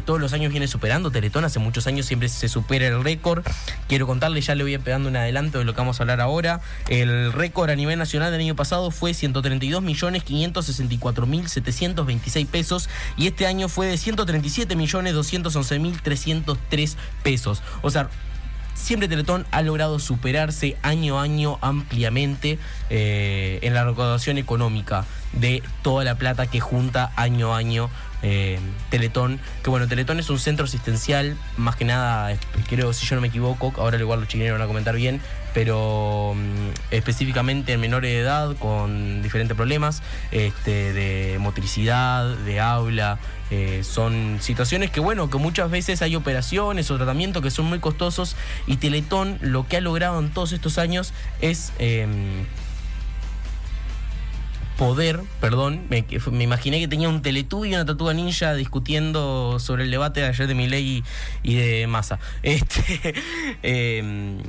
todos los años viene superando, Teletón. Hace muchos años siempre se supera el récord, quiero contarle, ya le voy pegando un adelanto de lo que vamos a hablar ahora, el récord a nivel nacional del año pasado fue 132 millones 564 mil 726 pesos y este año fue de 137 millones 211 mil 303 pesos, o sea, siempre Teletón ha logrado superarse año a año ampliamente eh, en la recaudación económica de toda la plata que junta año a año eh, Teletón. Que bueno, Teletón es un centro asistencial, más que nada, creo, si yo no me equivoco, ahora igual los chilenos van a comentar bien, pero mm, específicamente en menores de edad con diferentes problemas este, de motricidad, de habla. eh, son situaciones que, bueno, que muchas veces hay operaciones o tratamientos que son muy costosos y Teletón lo que ha logrado en todos estos años es em, poder, perdón, me, me imaginé que tenía un Teletubby y una Tatuga Ninja discutiendo sobre el debate de ayer de Milei y, y de Massa. Este, em,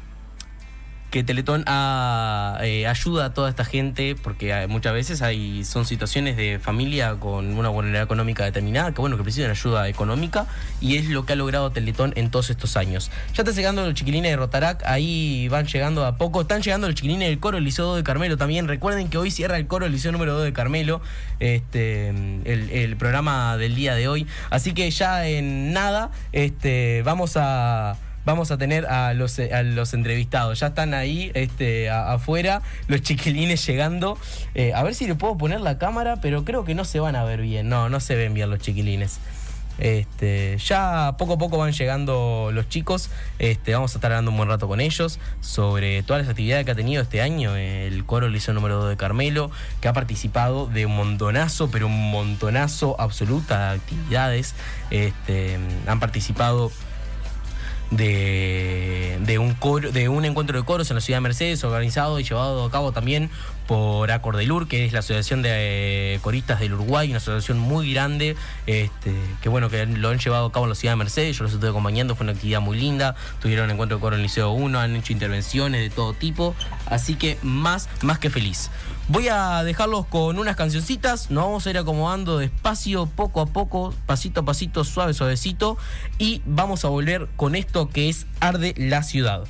que Teletón ha, eh, ayuda a toda esta gente, porque hay- muchas veces hay son situaciones de familia con una vulnerabilidad económica determinada, que bueno, que necesitan ayuda económica, y es lo que ha logrado Teletón en todos estos años. Ya están llegando los chiquilines de Rotarac, ahí van llegando a poco, están llegando los chiquilines del coro Liceo 2 de Carmelo también. Recuerden que hoy cierra el coro Liceo número 2 de Carmelo, este, el, el programa del día de hoy. Así que ya en nada, este, vamos a vamos a tener a los, a los entrevistados. Ya están ahí este, afuera, los chiquilines llegando. Eh, a ver si le puedo poner la cámara, pero creo que no se van a ver bien. No, no se ven bien los chiquilines. Este, ya poco a poco van llegando los chicos. Este, vamos a estar hablando un buen rato con ellos sobre todas las actividades que ha tenido este año el coro Liceo número 2 de Carmelo, que ha participado de un montonazo, pero un montonazo absoluta de actividades. Este, han participado de, de un coro, de un encuentro de coros en la ciudad de Mercedes, organizado y llevado a cabo también por Acordelur, que es la Asociación de eh, Coristas del Uruguay, una asociación muy grande, este, que bueno, que lo han llevado a cabo en la ciudad de Mercedes, yo los estuve acompañando, fue una actividad muy linda, tuvieron encuentro de coro en el Liceo 1, han hecho intervenciones de todo tipo, así que más, más que feliz. Voy a dejarlos con unas cancioncitas, nos vamos a ir acomodando despacio, poco a poco, pasito a pasito, suave, suavecito, y vamos a volver con esto que es Arde la Ciudad.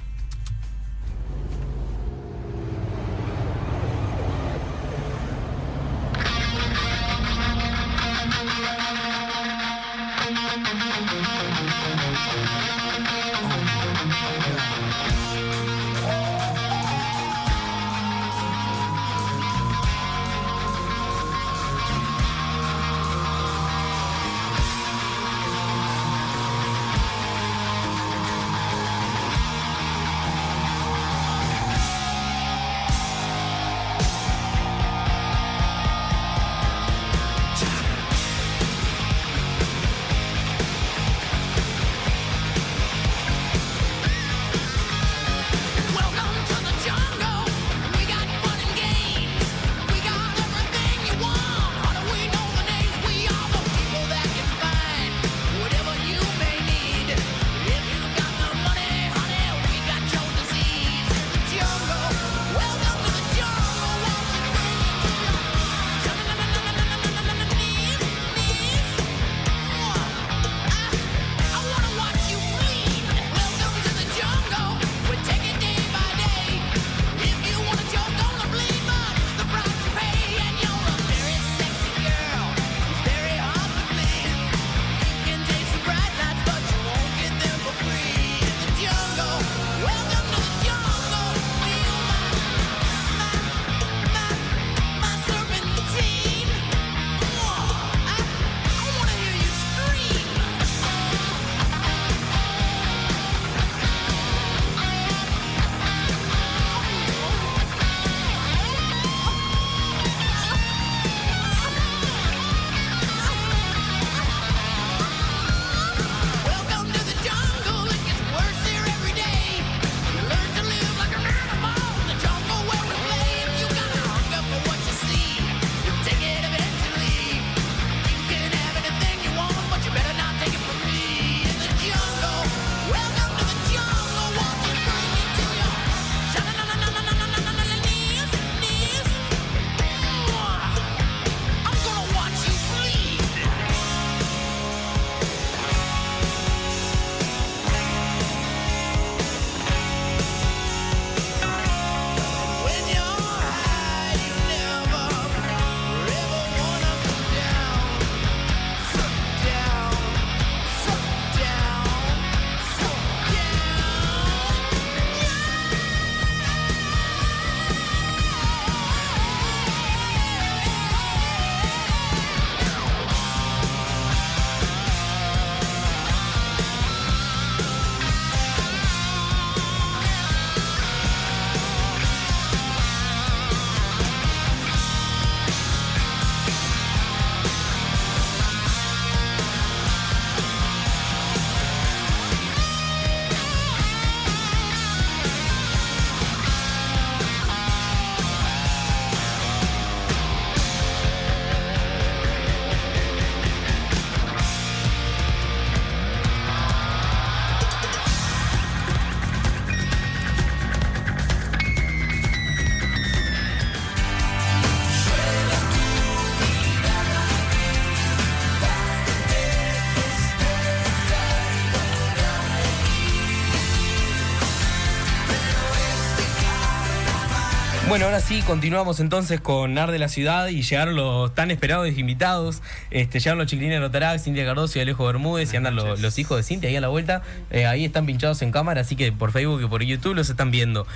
Bueno, ahora sí, continuamos entonces con Ar de la Ciudad y llegaron los tan esperados invitados. Este, llegaron los chiquilines de Rotarac, Cintia Cardoso y Alejo Bermúdez, y andan los, los hijos de Cintia ahí a la vuelta. Eh, ahí están pinchados en cámara, así que por Facebook y por YouTube los están viendo.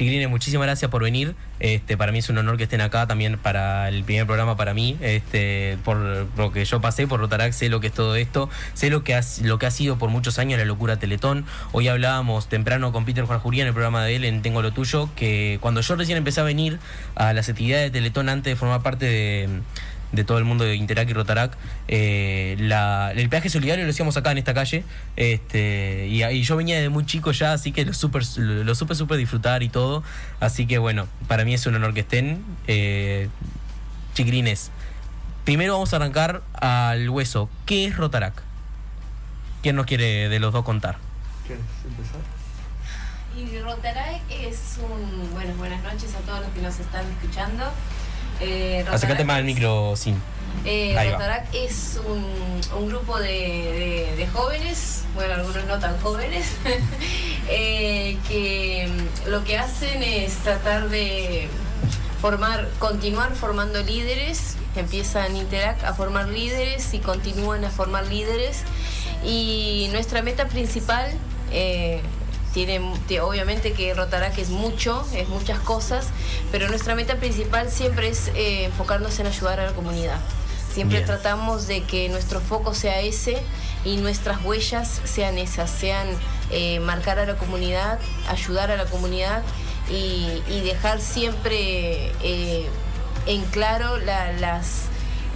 Chiquilines, muchísimas gracias por venir. Este, para mí es un honor que estén acá, también para el primer programa para mí. Este, por lo que yo pasé por Rotarac, sé lo que es todo esto, sé lo que, ha, lo que ha sido por muchos años la locura Teletón. Hoy hablábamos temprano con Peter Juan Juría en el programa de él en Tengo lo Tuyo, que cuando yo recién empecé a venir a las actividades de Teletón antes de formar parte de, de todo el mundo de Interac y Rotarac, eh, la- el peaje solidario lo hacíamos acá en esta calle, este, y, y yo venía de muy chico ya, así que lo super, lo, lo supe, supe disfrutar y todo, así que bueno, para mí es un honor que estén. Eh, primero vamos a arrancar al hueso. ¿Qué es Rotarac? ¿Quién nos quiere de los dos contar? ¿Quieres empezar? Y Rotarac es un. Bueno, buenas noches a todos los que nos están escuchando. Eh, Acércate más al micro, sí. Eh, es un, un grupo de, de- de jóvenes, bueno, algunos no tan jóvenes, eh, que mm, lo que hacen es tratar de formar, continuar formando líderes, empiezan Interac a formar líderes y continúan a formar líderes. Y nuestra meta principal eh, tiene, te- obviamente que Rotarac es mucho, es muchas cosas, pero nuestra meta principal siempre es eh, enfocarnos en ayudar a la comunidad. Siempre Bien. tratamos de que nuestro foco sea ese y nuestras huellas sean esas, sean eh, marcar a la comunidad, ayudar a la comunidad y, y dejar siempre eh, en claro la- las,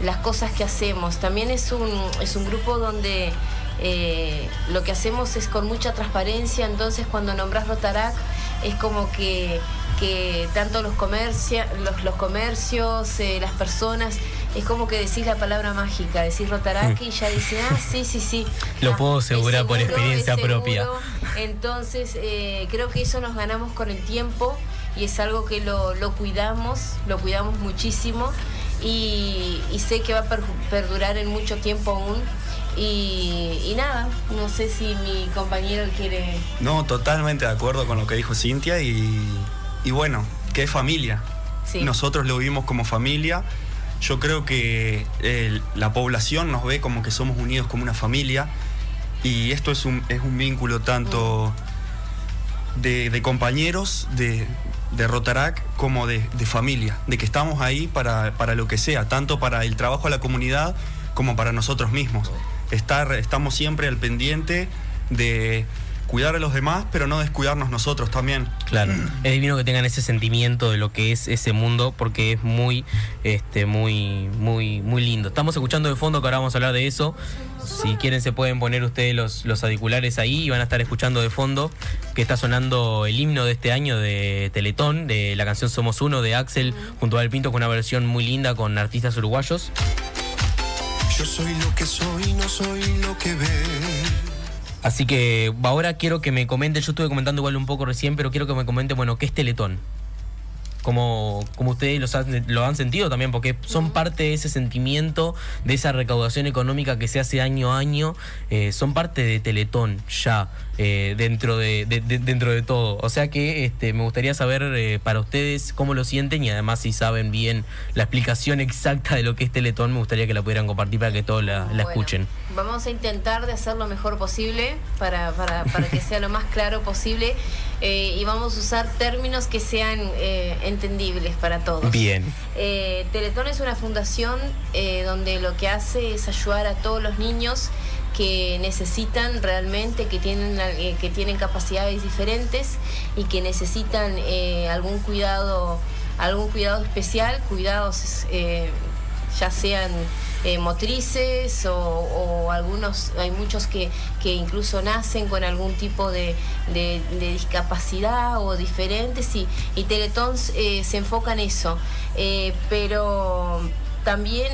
las cosas que hacemos. También es un, es un grupo donde eh, lo que hacemos es con mucha transparencia, entonces cuando nombras Rotarac es como que, que tanto los, comercia, los, los comercios, eh, las personas, es como que decís la palabra mágica, decís Rotarac y ya dicen, ah, sí, sí, sí. Lo Ah, puedo es asegurar por experiencia propia. Entonces, eh, creo que eso nos ganamos con el tiempo y es algo que lo, lo cuidamos, lo cuidamos muchísimo y, y sé que va a per- perdurar en mucho tiempo aún. Y, y nada, no sé si mi compañero quiere... No, totalmente de acuerdo con lo que dijo Cintia y, y bueno, que es familia. Sí. Nosotros lo vimos como familia. Yo creo que eh, la población nos ve como que somos unidos como una familia y esto es un, es un vínculo tanto de, de compañeros de, de Rotarac como de, de familia, de que estamos ahí para, para lo que sea, tanto para el trabajo a la comunidad como para nosotros mismos. Estar, estamos siempre al pendiente de cuidar a los demás, pero no descuidarnos nosotros también. Claro, es divino que tengan ese sentimiento de lo que es ese mundo porque es muy, este, muy, muy, muy lindo. Estamos escuchando de fondo que ahora vamos a hablar de eso. Si quieren se pueden poner ustedes los, los auriculares ahí y van a estar escuchando de fondo que está sonando el himno de este año de Teletón, de la canción Somos Uno de Axel junto a El Pinto con una versión muy linda con artistas uruguayos. Yo soy lo que soy, no soy lo que ves. Así que ahora quiero que me comenten, yo estuve comentando igual un poco recién, pero quiero que me comenten, bueno, ¿qué es Teletón? Como, como ustedes los han- lo han sentido también, porque son parte de ese sentimiento, de esa recaudación económica que se hace año a año, eh, son parte de Teletón ya, eh, dentro, de, de- de- dentro de todo. O sea que este, me gustaría saber eh, para ustedes cómo lo sienten y además si saben bien la explicación exacta de lo que es Teletón, me gustaría que la pudieran compartir para que todos la, la Bueno, escuchen. Vamos a intentar de hacer lo mejor posible para, para, para que sea lo más claro posible eh, y vamos a usar términos que sean eh, entendibles para todos. Bien. Eh, Teletón es una fundación eh, donde lo que hace es ayudar a todos los niños que necesitan realmente, que tienen, eh, que tienen capacidades diferentes y que necesitan eh, algún cuidado, algún cuidado especial, cuidados eh, ya sean eh, motrices o, o algunos, hay muchos que, que incluso nacen con algún tipo de, de- de discapacidad o diferentes y, y Teletón eh, se enfoca en eso. Eh, pero también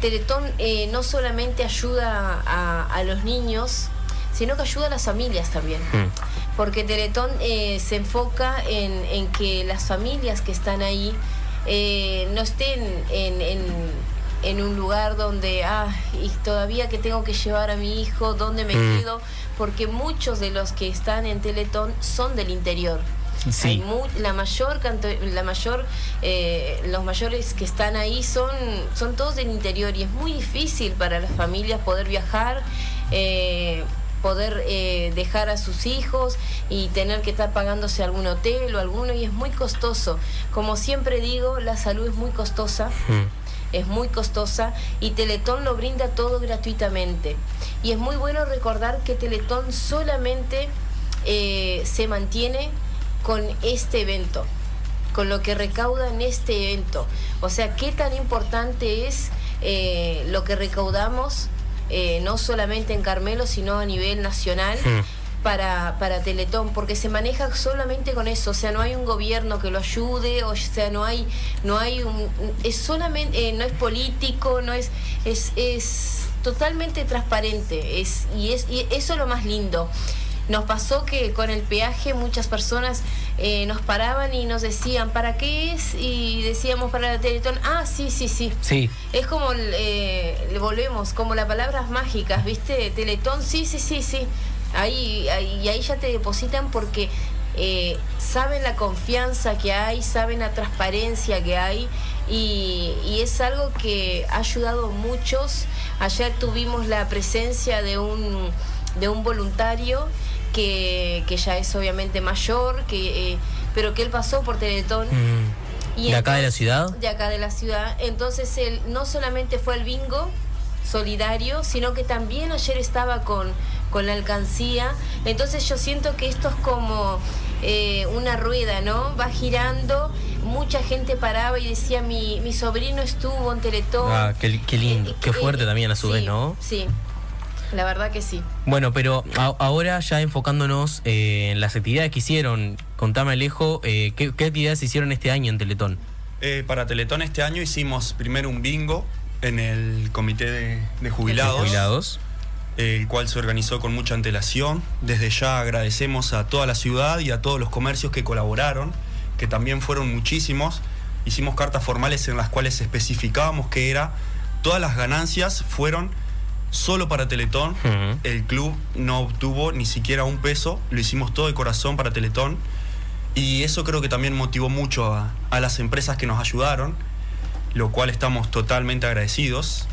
Teletón eh, no solamente ayuda a, a los niños, sino que ayuda a las familias también. Mm. Porque Teletón eh, se enfoca en, en que las familias que están ahí eh, no estén en, en- en un lugar donde, ah, y todavía que tengo que llevar a mi hijo, ¿dónde me Mm. quedo? Porque muchos de los que están en Teletón son del interior. Sí. Hay la mayor, la mayor, eh, los mayores que están ahí son, son todos del interior y es muy difícil para las familias poder viajar. eh, poder eh, dejar a sus hijos y tener que estar pagándose algún hotel o alguno y es muy costoso. Como siempre digo, la salud es muy costosa Mm. es muy costosa y Teletón lo brinda todo gratuitamente. Y es muy bueno recordar que Teletón solamente eh, se mantiene con este evento, con lo que recauda en este evento. O sea, qué tan importante es eh, lo que recaudamos, eh, no solamente en Carmelo, sino a nivel nacional. Mm. Para, para Teletón, porque se maneja solamente con eso, o sea, no hay un gobierno que lo ayude, o sea, no hay, no hay un, es solamente, eh, no es político, no es, es, es totalmente transparente, es, y es, y eso es lo más lindo. Nos pasó que con el peaje muchas personas eh, nos paraban y nos decían, ¿para qué es? Y decíamos para Teletón, ah, sí, sí, sí. Sí. Es como, eh, le volvemos, como las palabras mágicas, ¿viste? Teletón, sí, sí, sí, sí. Ahí, ahí, y ahí ya te depositan porque eh, saben la confianza que hay, saben la transparencia que hay y, y es algo que ha ayudado a muchos. Ayer tuvimos la presencia de un, de un voluntario que, que ya es obviamente mayor, que, eh, pero que él pasó por Teletón. Mm. Y ¿De acá de la ciudad? De acá de la ciudad. Entonces él no solamente fue al bingo solidario, sino que también ayer estaba con, con la alcancía. Entonces yo siento que esto es como eh, una rueda, ¿no? Va girando. Mucha gente paraba y decía, mi, mi sobrino estuvo en Teletón. Ah, qué, qué lindo, Eh, qué eh, fuerte también a su sí, vez, ¿no? Sí, la verdad que sí. Bueno, pero a- ahora ya enfocándonos eh, en las actividades que hicieron, contame Alejo, eh, ¿qué, qué actividades hicieron este año en Teletón? Eh, para Teletón este año hicimos primero un bingo en el comité de, de jubilados, Jubilados. el cual se organizó con mucha antelación. Desde ya agradecemos a toda la ciudad y a todos los comercios que colaboraron, que también fueron muchísimos. Hicimos cartas formales en las cuales especificábamos que era todas las ganancias fueron solo para Teletón. El club no obtuvo ni siquiera un peso, lo hicimos todo de corazón para Teletón. Y eso creo que también motivó mucho a, a las empresas que nos ayudaron, lo cual estamos totalmente agradecidos.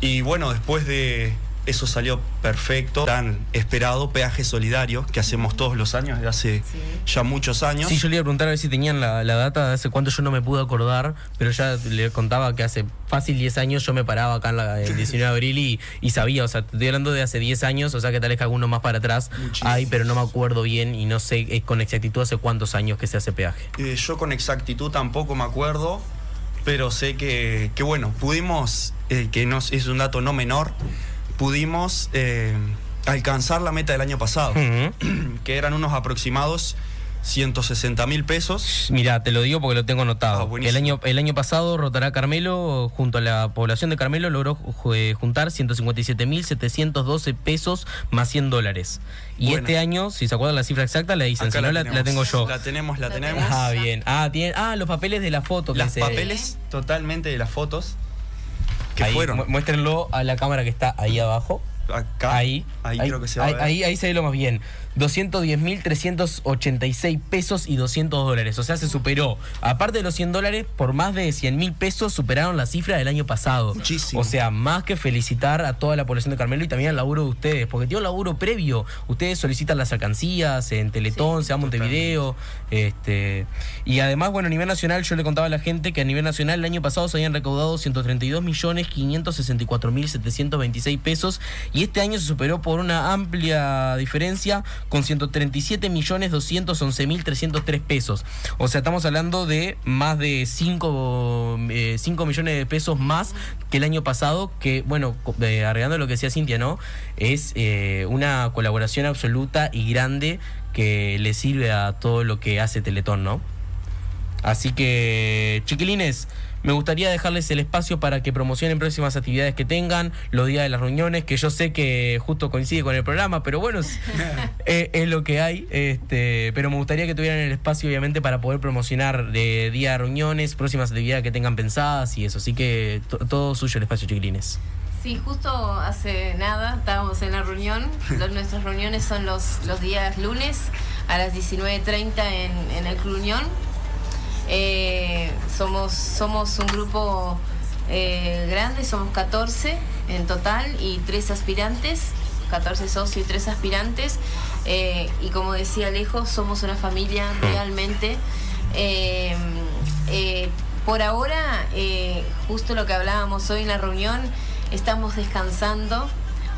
Y bueno, después de eso salió perfecto, tan esperado peaje solidario que hacemos todos los años, desde hace ya muchos años. Sí, yo le iba a preguntar a ver si tenían la, la data de hace cuánto yo no me pude acordar, pero ya le contaba que hace fácil 10 años yo me paraba acá en la, el 19 de abril y, y sabía, o sea, te estoy hablando de hace 10 años, o sea que tal vez que alguno más para atrás Muchísimo. hay, pero no me acuerdo bien y no sé eh, con exactitud hace cuántos años que se hace peaje. Eh, yo con exactitud tampoco me acuerdo, pero sé que, que bueno, pudimos, eh, que nos, es un dato no menor, pudimos eh, alcanzar la meta del año pasado, que eran unos aproximados 160 mil pesos. Mira, te lo digo porque lo tengo Ah, anotado. buenísimo. el, año, el año pasado Rotará Carmelo, junto a la población de Carmelo, logró eh, juntar 157.712 pesos más 100 dólares. Y Bueno. este año, si se acuerdan la cifra exacta, la dicen. Si no, la, tengo yo. La tenemos, la La tenemos. tenemos. Ah, bien. Ah, tienen, ah, los papeles de la foto. se- papeles totalmente de las fotos que ahí, fueron mu- Muéstrenlo a la cámara que está ahí abajo. acá. Ahí, ahí, creo que se va ahí, a ver. ahí, ahí se ve lo más bien. 210.386 pesos y 200 dólares. O sea, se superó. Aparte de los 100 dólares, por más de 100 mil pesos superaron la cifra del año pasado. Muchísimo. O sea, más que felicitar a toda la población de Carmelo y también al laburo de ustedes. Porque tiene un laburo previo. Ustedes solicitan las alcancías en Teletón, Sí, se va a Montevideo. Este, y además, bueno, a nivel nacional, yo le contaba a la gente que a nivel nacional el año pasado se habían recaudado 132.564.726 pesos. Y este año se superó por una amplia diferencia con 137.211.303 pesos. O sea, estamos hablando de más de 5, millones de pesos más que el año pasado, que, bueno, eh, agregando lo que decía Cintia, ¿no? Es eh, una colaboración absoluta y grande que le sirve a todo lo que hace Teletón, ¿no? Así que, chiquilines, me gustaría dejarles el espacio para que promocionen próximas actividades que tengan, los días de las reuniones, que yo sé que justo coincide con el programa, pero bueno, es, eh, es lo que hay. Este, pero me gustaría que tuvieran el espacio, obviamente, para poder promocionar de día de reuniones, próximas actividades que tengan pensadas y eso. Así que to- todo suyo el espacio, chiquilines. Sí, justo hace nada estábamos en la reunión. Los- nuestras reuniones son los, los días lunes a las 19.30 en, en el Club Unión. Eh, somos, somos un grupo eh, grande, somos 14 en total y tres aspirantes, 14 socios y tres aspirantes. Eh, y como decía Alejo, somos una familia realmente. Eh, eh, por ahora, justo lo que hablábamos hoy en la reunión, estamos descansando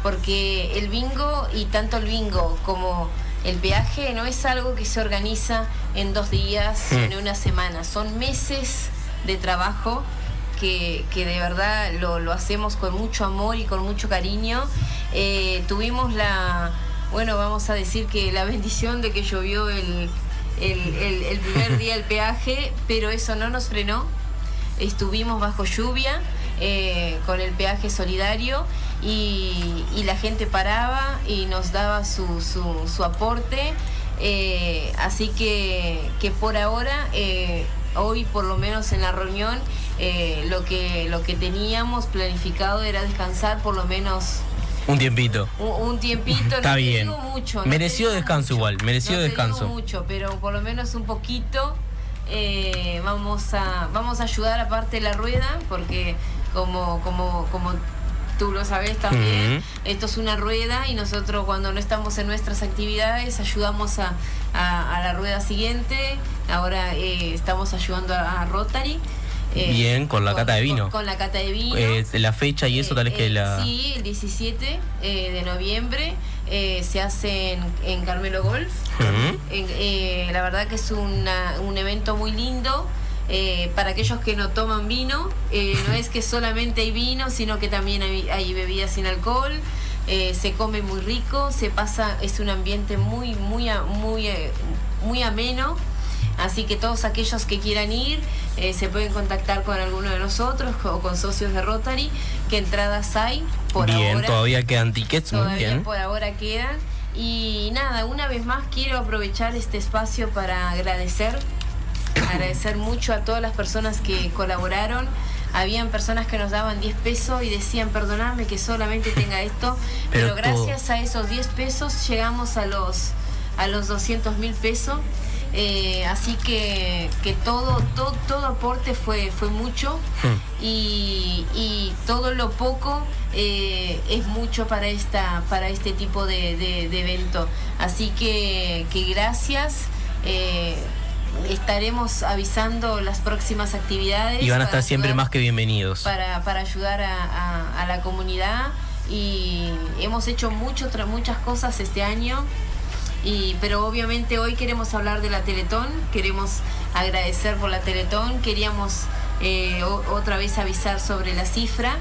porque el bingo y tanto el bingo como el peaje no es algo que se organiza en dos días, Mm. en una semana, son meses de trabajo que, que de verdad lo, lo hacemos con mucho amor y con mucho cariño. Eh, tuvimos la, bueno, vamos a decir que la bendición de que llovió el, el, el- el primer día el peaje, pero eso no nos frenó. Estuvimos bajo lluvia eh, con el peaje solidario y, y la gente paraba y nos daba su, su, su aporte. Eh, así que, que por ahora, eh, hoy por lo menos en la reunión, eh, lo, que, lo que teníamos planificado era descansar por lo menos Un tiempito. un, un tiempito. no Está te bien. digo mucho, no Mereció descanso mucho. igual, mereció No te descanso. digo mucho, pero por lo menos un poquito. eh, vamos a vamos a ayudar aparte de la rueda porque como como como tú lo sabes también esto es una rueda y nosotros cuando no estamos en nuestras actividades ayudamos a, a- a la rueda siguiente ahora eh, estamos ayudando a, a Rotary eh, Bien, con la cata de vino. con, con la cata de vino Eh, la fecha y eso tal vez que eh, la... Sí, el 17 eh, de noviembre eh, se hace en, en Carmelo Golf. En- eh, la verdad que es una- un evento muy lindo. Eh, para aquellos que no toman vino, eh, no es que solamente hay vino, sino que también hay, hay bebidas sin alcohol. eh, se come muy rico, se pasa, es un ambiente muy, muy, muy, muy ameno. Así que todos aquellos que quieran ir eh, se pueden contactar con alguno de nosotros o con socios de Rotary, que entradas hay por bien, ahora. todavía quedan tickets, muy Todavía bien. por ahora quedan. Y nada, una vez más quiero aprovechar este espacio para agradecer, agradecer mucho a todas las personas que colaboraron. Habían personas que nos daban 10 pesos y decían, perdonadme que solamente tenga esto, Pero pero, gracias a esos 10 pesos llegamos a los, a los 200 mil pesos. Eh, así que, que todo, todo, todo aporte fue, fue mucho Hmm. y, y todo lo poco eh, es mucho para esta para este tipo de, de- de evento así que, que gracias eh, estaremos avisando las próximas actividades Y van a para estar siempre ayudar- más que bienvenidos. para, para ayudar a, a- a la comunidad y hemos hecho mucho, muchas cosas este año y, pero obviamente hoy queremos hablar de la Teletón, queremos agradecer por la Teletón, queríamos eh, o- otra vez avisar sobre la cifra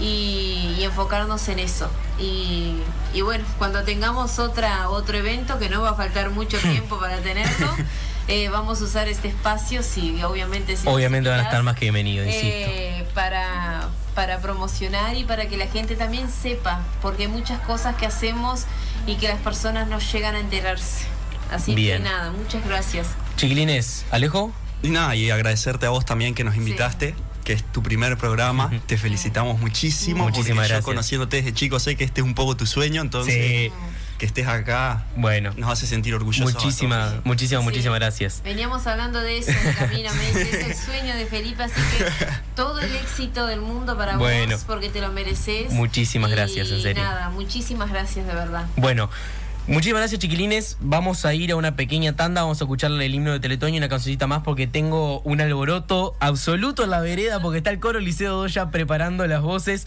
y, y enfocarnos en eso. Y, y bueno, cuando tengamos otra, otro evento, que no va a faltar mucho tiempo para tenerlo, eh, vamos a usar este espacio, si obviamente... si Obviamente van a estar más que bienvenidos, insisto. eh, para, para promocionar y para que la gente también sepa, porque hay muchas cosas que hacemos y que las personas no llegan a enterarse. Así Bien. que nada, muchas gracias. Chiquilines, Alejo, Y nada, y agradecerte a vos también que nos invitaste, que es tu primer programa. Te felicitamos muchísimo. Muchísimas porque gracias. Yo conociéndote desde chico sé que este es un poco tu sueño, entonces Sí. Que estés acá bueno, nos hace sentir orgullosos. muchísimas, muchísimas, Sí. muchísimas gracias. Veníamos hablando de eso Caminamente, es el sueño de Felipe, así que todo el éxito del mundo para Bueno. vos, porque te lo mereces. Muchísimas Y gracias, en serio. nada, muchísimas gracias de verdad. Bueno, muchísimas gracias chiquilines. Vamos a ir a una pequeña tanda, vamos a escucharle el himno de Teletoño y una cancioncita más porque tengo un alboroto absoluto en la vereda porque está el coro Liceo Doya preparando las voces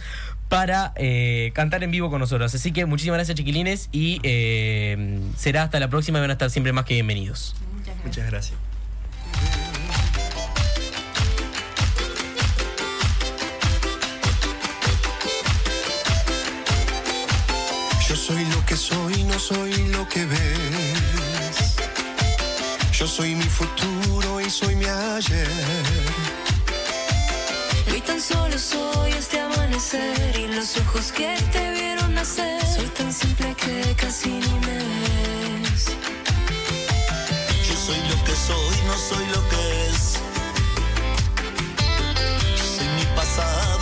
para eh, cantar en vivo con nosotros. Así que muchísimas gracias chiquilines y eh, será hasta la próxima y van a estar siempre más que bienvenidos. Muchas gracias. Muchas gracias. Yo soy lo que soy, no soy lo que ves. Yo soy mi futuro y soy mi ayer. Hoy tan solo soy este amanecer y los ojos que te vieron nacer. Soy tan simple que casi ni me ves. Yo soy lo que soy, no soy lo que es. Yo soy mi pasado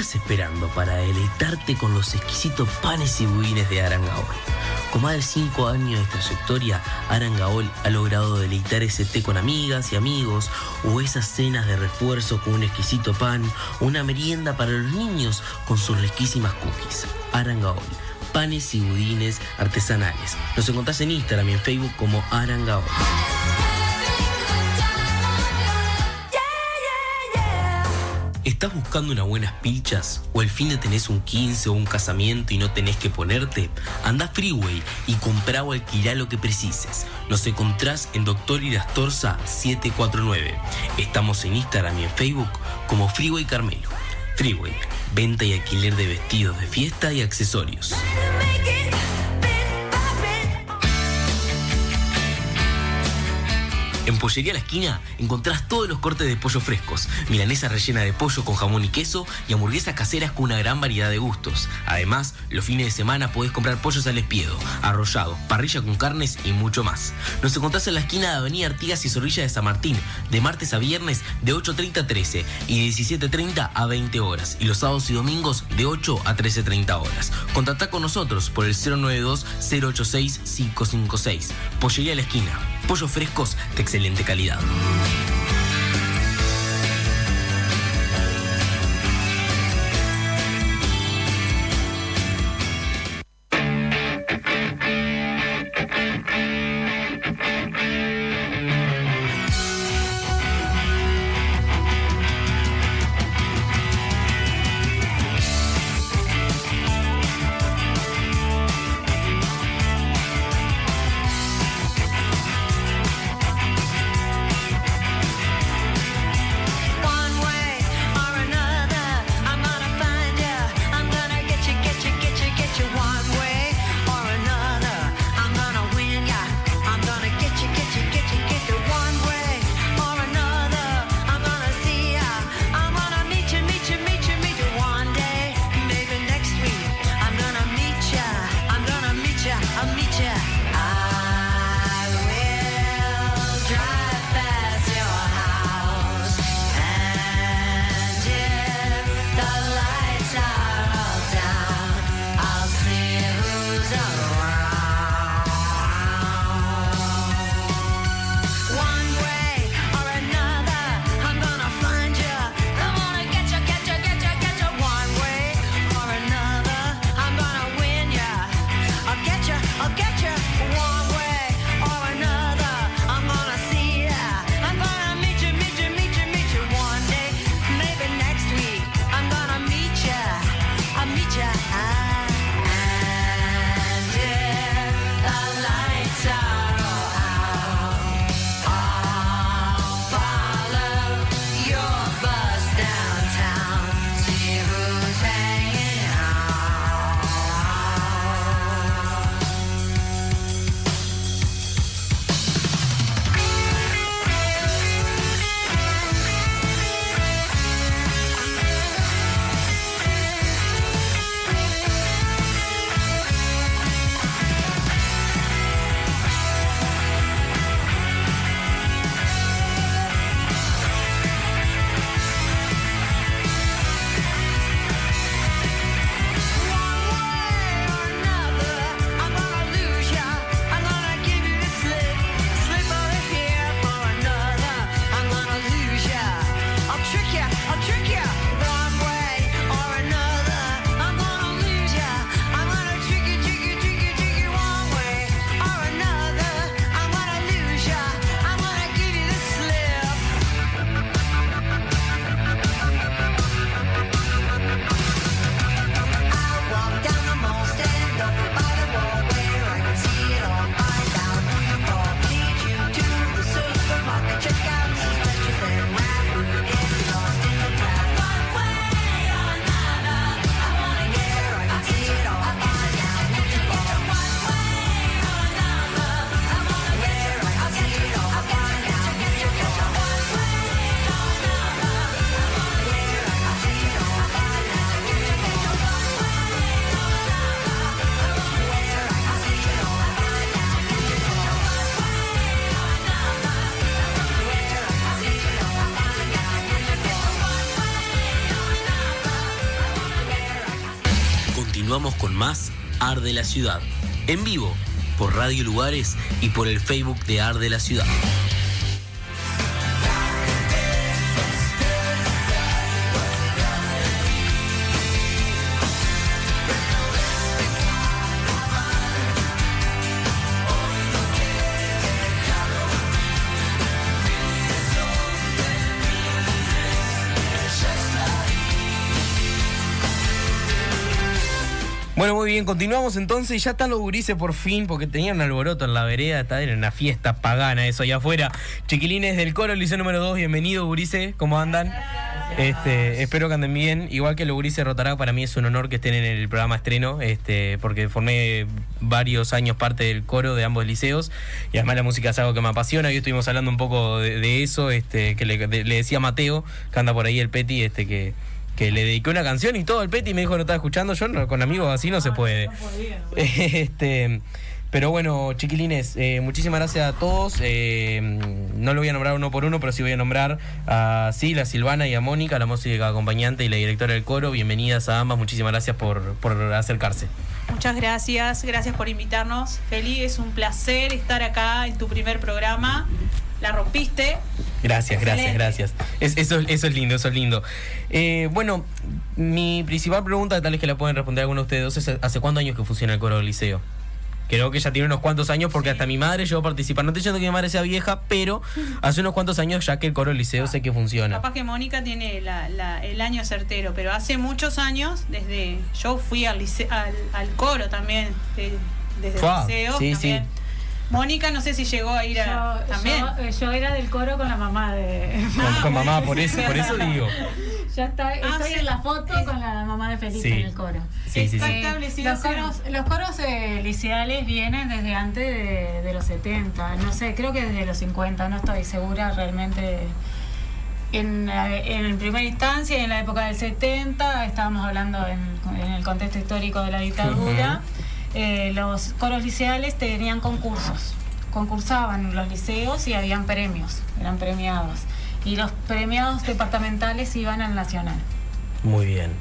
estás esperando para deleitarte con los exquisitos panes y budines de Arangaol? Con más de 5 años de trayectoria, Arangaol ha logrado deleitar ese té con amigas y amigos, o esas cenas de refuerzo con un exquisito pan, o una merienda para los niños con sus riquísimas cookies. Arangaol, panes y budines artesanales. Nos encontrás en Instagram y en Facebook como Arangaol. ¿Estás buscando unas buenas pilchas? ¿O el fin de tenés un 15 o un casamiento y no tenés que ponerte? Anda a Freeway y comprá o alquilá lo que precises. Nos encontrás en Doctor Irastorza 749. Estamos en Instagram y en Facebook como Freeway Carmelo. Freeway, venta y alquiler de vestidos de fiesta y accesorios. En Pollería La Esquina encontrás todos los cortes de pollo frescos, milanesa rellena de pollo con jamón y queso y hamburguesas caseras con una gran variedad de gustos. Además, los fines de semana podés comprar pollos al espiedo, arrollado, parrilla con carnes y mucho más. Nos encontrás en la esquina de Avenida Artigas y Zorrilla de San Martín, de martes a viernes de 8.30 a 13 y de 17.30 a 20 horas, y los sábados y domingos de 8 a 13.30 horas. Contactá con nosotros por el 092-086-556. Pollería La Esquina. Pollos frescos de excelente calidad. La Ciudad. En vivo, por Radio Lugares y por el Facebook de Arde la Ciudad. Bueno, muy bien, continuamos entonces. Ya están los gurises por fin, porque tenían alboroto en la vereda. Está en una fiesta pagana eso allá afuera. Chiquilines del coro, liceo número 2, bienvenido, gurises. ¿Cómo andan? Este, espero que anden bien. Igual que los gurises Rotará, para mí es un honor que estén en el programa estreno, este, porque formé varios años parte del coro de ambos liceos. Y además la música es algo que me apasiona. Hoy estuvimos hablando un poco de, eso, este, que le, de- le decía Mateo, que anda por ahí el Peti, este, que que le dediqué una canción y todo el Peti me dijo que no estaba escuchando. Yo no- con amigos así no se puede. este, pero bueno, chiquilines, eh, muchísimas gracias a todos. Eh, no lo voy a nombrar uno por uno, pero sí voy a nombrar a Sil, a Silvana y a Mónica, la música acompañante y la directora del coro. Bienvenidas a ambas, muchísimas gracias por, por acercarse. Muchas gracias, gracias por invitarnos. Feli, es un placer estar acá en tu primer programa. La rompiste. Gracias, gracias, Excelente. gracias. Es- eso, eso es lindo, eso es lindo. Eh, bueno, mi principal pregunta, tal vez que la pueden responder alguno de ustedes dos, es ¿hace cuántos años que funciona el coro del liceo? Creo que ya tiene unos cuantos años porque hasta mi madre llegó a participar. No estoy diciendo que mi madre sea vieja, pero hace unos cuantos años ya que el coro del liceo sé que funciona. Capaz que Mónica tiene la- la- el año certero, pero hace muchos años, desde yo fui al, lice- al, al coro también, de- desde Fua, el liceo. sí, también. sí. Mónica, no sé si llegó a ir a, Yo- también. Yo, eh, yo era del coro con la mamá de. Con, con mamá, por eso, por eso digo. Ya está, Ah, estoy sí. en la foto con la mamá de Felipe Sí. en el coro. Sí, sí, sí. Está Eh, establecido los coros, los coros eh, liceales vienen desde antes de, de los 70, no sé, creo que desde los 50, no estoy segura realmente. En, la- en primera instancia, en la época del 70, estábamos hablando en, en el contexto histórico de la dictadura, eh, los coros liceales tenían concursos, concursaban los liceos y habían premios, eran premiados. Y los premiados departamentales iban al nacional. Muy bien.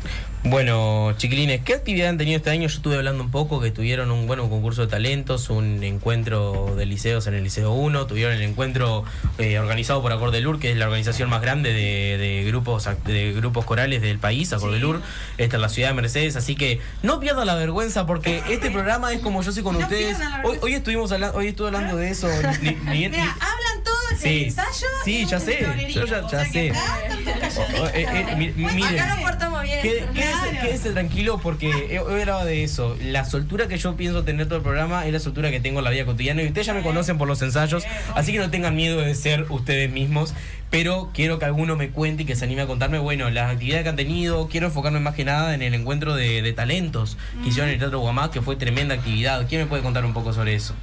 Bueno, chiquilines, ¿qué actividad han tenido este año? Yo estuve hablando un poco que tuvieron un bueno un concurso de talentos, un encuentro de liceos en el Liceo 1, tuvieron el encuentro eh, organizado por Acordelur, que es la organización más grande de, de grupos de grupos corales del país, Acordelur, está en la ciudad de Mercedes, así que no pierdan la vergüenza porque este programa es como yo soy con No ustedes. Hoy, estuvimos hablando, hoy estuve hablando de eso. ni- ni- ni- Mira, hablan todo el Sí, ensayo. sí, ya sé, yo ya- ya sé. acá todos eh, eh, mi- Muy miren. acá nos portamos bien. Qué- Quédese, quédese tranquilo porque hoy hablaba de eso. La soltura que yo pienso tener todo el programa es la soltura que tengo en la vida cotidiana. Y ustedes ya me conocen por los ensayos, así que no tengan miedo de ser ustedes mismos. Pero quiero que alguno me cuente y que se anime a contarme, bueno, las actividades que han tenido. Quiero enfocarme más que nada en el encuentro de, de talentos que hicieron en el Teatro Guamá, que fue tremenda actividad. ¿Quién me puede contar un poco sobre eso?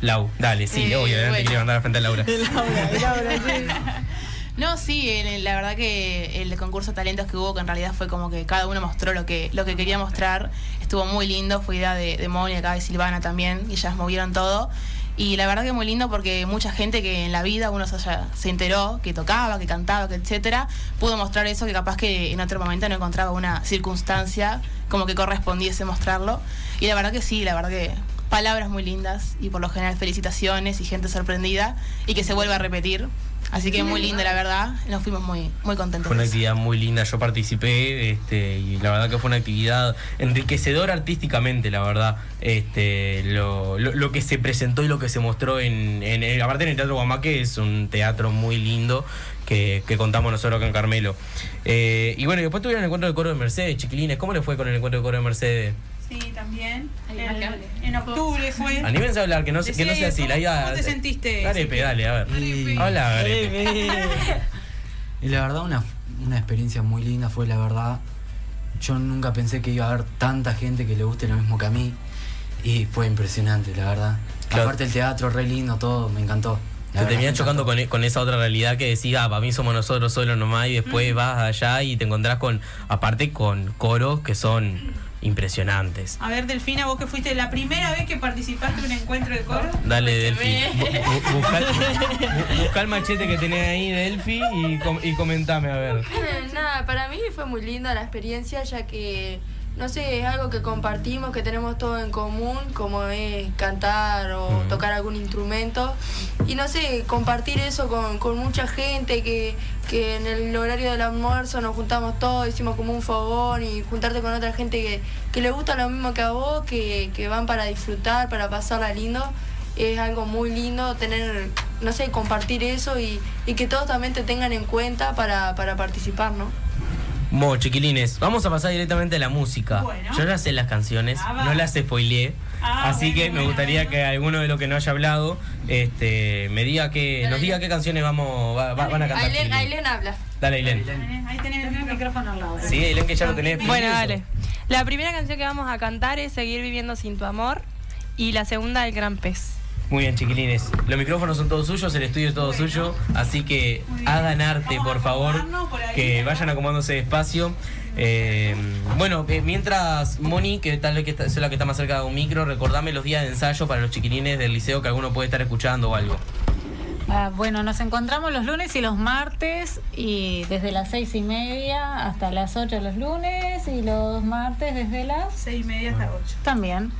Lau, dale, sí, Eh, obviamente bueno. quiero mandar frente a Laura. No, sí, la verdad que el concurso talentos que hubo, que en realidad fue como que cada uno mostró lo que, lo que quería mostrar, estuvo muy lindo, fue idea de, de Moni, acá de Silvana también, y ellas movieron todo. Y la verdad que muy lindo porque mucha gente que en la vida uno se, se enteró, que tocaba, que cantaba, que etcétera, pudo mostrar eso que capaz que en otro momento no encontraba una circunstancia como que correspondiese mostrarlo. Y la verdad que sí, la verdad que palabras muy lindas y por lo general felicitaciones y gente sorprendida y que se vuelva a repetir. Así que muy lindo, la verdad. Nos fuimos muy, muy contentos. Fue una actividad muy linda, yo participé este, y la verdad que fue una actividad enriquecedora artísticamente, la verdad. Este, lo, lo, lo que se presentó y lo que se mostró en, en el- aparte en el Teatro Guamaque es un teatro muy lindo que, que contamos nosotros acá en Carmelo. Eh, y bueno, y después tuvieron el encuentro de coro de Mercedes, chiquilines, ¿cómo le fue con el encuentro de coro de Mercedes? Sí, también. Ay, En, dale, octubre fue. Anímense a hablar, que no, que no sea así. ¿Cómo- la idea- cómo te sentiste, Dale, Ezequiel? pedale, a ver. Arepe. Y la verdad, una, una experiencia muy linda fue, la verdad. Yo nunca pensé que iba a haber tanta gente que le guste lo mismo que a mí. Y fue impresionante, la verdad. Claro. Aparte el teatro, re lindo, todo, me encantó. La Te me chocando con, con esa otra realidad que decía, ah, para mí somos nosotros solos nomás y después vas allá y te encontrás con, aparte con coros que son impresionantes. A ver, Delfina, vos que fuiste la primera vez que participaste en un encuentro de coro. Dale, bu- Busca, bu- busca el machete que tenés ahí, Delphi, y, com- y comentame, a ver. Nada, para mí fue muy linda la experiencia, ya que no sé, es algo que compartimos, que tenemos todo en común, como es cantar o tocar algún instrumento. Y no sé, compartir eso con, con mucha gente, que, que en el horario del almuerzo nos juntamos todos, hicimos como un fogón y juntarte con otra gente que, que le gusta lo mismo que a vos, que, que van para disfrutar, para pasarla lindo. Es algo muy lindo tener, no sé, compartir eso y, y que todos también te tengan en cuenta para, para participar, ¿no? Bueno, chiquilines, vamos a pasar directamente a la música. Bueno. Yo ya sé las canciones, Ah, no las spoileé. Ah, así bueno, que me bueno, gustaría que alguno de los que no haya hablado este, me diga que, nos diga qué canciones vamos, va- va- van a cantar. Ailén, habla. Dale, Ailén. Ahí tenés el micrófono al lado. Sí, Ailén, que ya lo tenés. Bueno, dale. La primera canción que vamos a cantar es Seguir viviendo sin tu amor y la segunda El Gran Pez. Muy bien, chiquilines. Los micrófonos son todos suyos, el estudio es todo suyo. Así que hagan arte, por favor. Que vayan acomodándose despacio. Eh, bueno, eh, mientras Moni, que tal vez que está- es la que está más cerca de un micro, recordame los días de ensayo para los chiquilines del liceo que alguno puede estar escuchando o algo. Ah, bueno, nos encontramos los lunes y los martes y desde las seis y media hasta las 8 los lunes y los martes desde las seis y media hasta 8. También,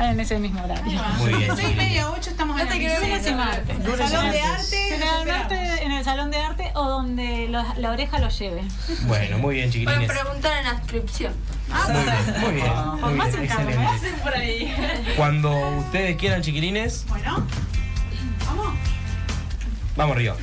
en ese mismo horario. Muy bien. Seis y media, 8 estamos en el Salón de arte. En el salón de arte o donde la, la oreja lo lleve. Bueno, muy bien, Pueden chiquilines. preguntar en la inscripción. Muy bien, muy bien. Muy más bien, encargo, excelente. hacen por ahí. Cuando ustedes quieran, chiquilines, Bueno, vamos. vamos arriba.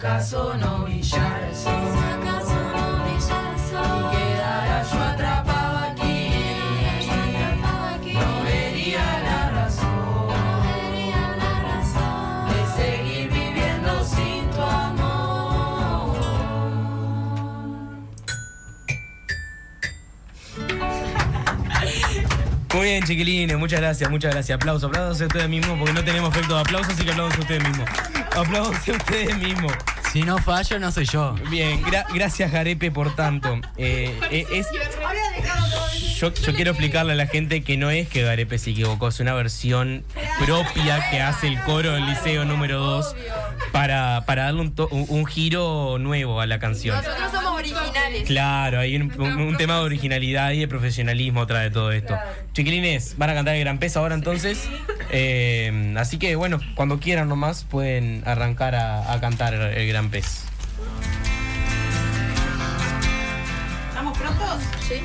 Si acaso no brillara el sol, y quedara yo atrapado aquí, no vería la razón de seguir viviendo sin tu amor. Muy bien, chiquilines, muchas gracias, muchas gracias. Aplausos, aplausos a ustedes mismos porque no tenemos efecto de aplausos, así que aplausos a ustedes mismos. Aplausos a ustedes mismos. Si no fallo, no soy yo. Bien, gra- gracias Garepe por tanto. Eh, eh, es, yo, yo quiero explicarle a la gente que no es que Garepe se equivocó, es una versión propia que hace el coro del Liceo número 2 para, para darle un, to- un- un giro nuevo a la canción. Nosotros somos originales. Claro, hay un, un- un tema de originalidad y de profesionalismo atrás de todo esto. Chiquilines, van a cantar el gran pez ahora entonces. Eh, así que bueno, cuando quieran nomás pueden arrancar a, a cantar el gran pez. ¿Estamos prontos? Sí.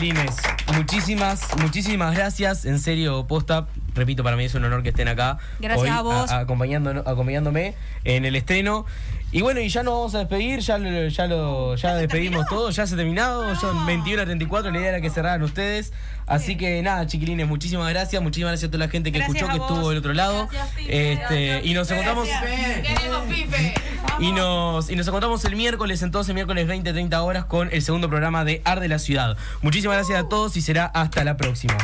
Chiquilines. Muchísimas, muchísimas gracias. En serio, posta. Repito, para mí es un honor que estén acá. Gracias hoy, a vos. acompañándonos- acompañándome en el estreno. Y bueno, y ya nos vamos a despedir, ya lo, ya lo, ya despedimos todo, ya se ha terminado, son 21 a 34, la idea era que cerraran ustedes. Así que nada, chiquilines, muchísimas gracias, muchísimas gracias a toda la gente que Gracias escuchó, que estuvo del otro lado. Este, y nos encontramos. Y nos, y nos encontramos el miércoles, entonces, miércoles 20, 30 horas, con el segundo programa de Ar de la Ciudad. Muchísimas gracias a todos y será hasta la próxima.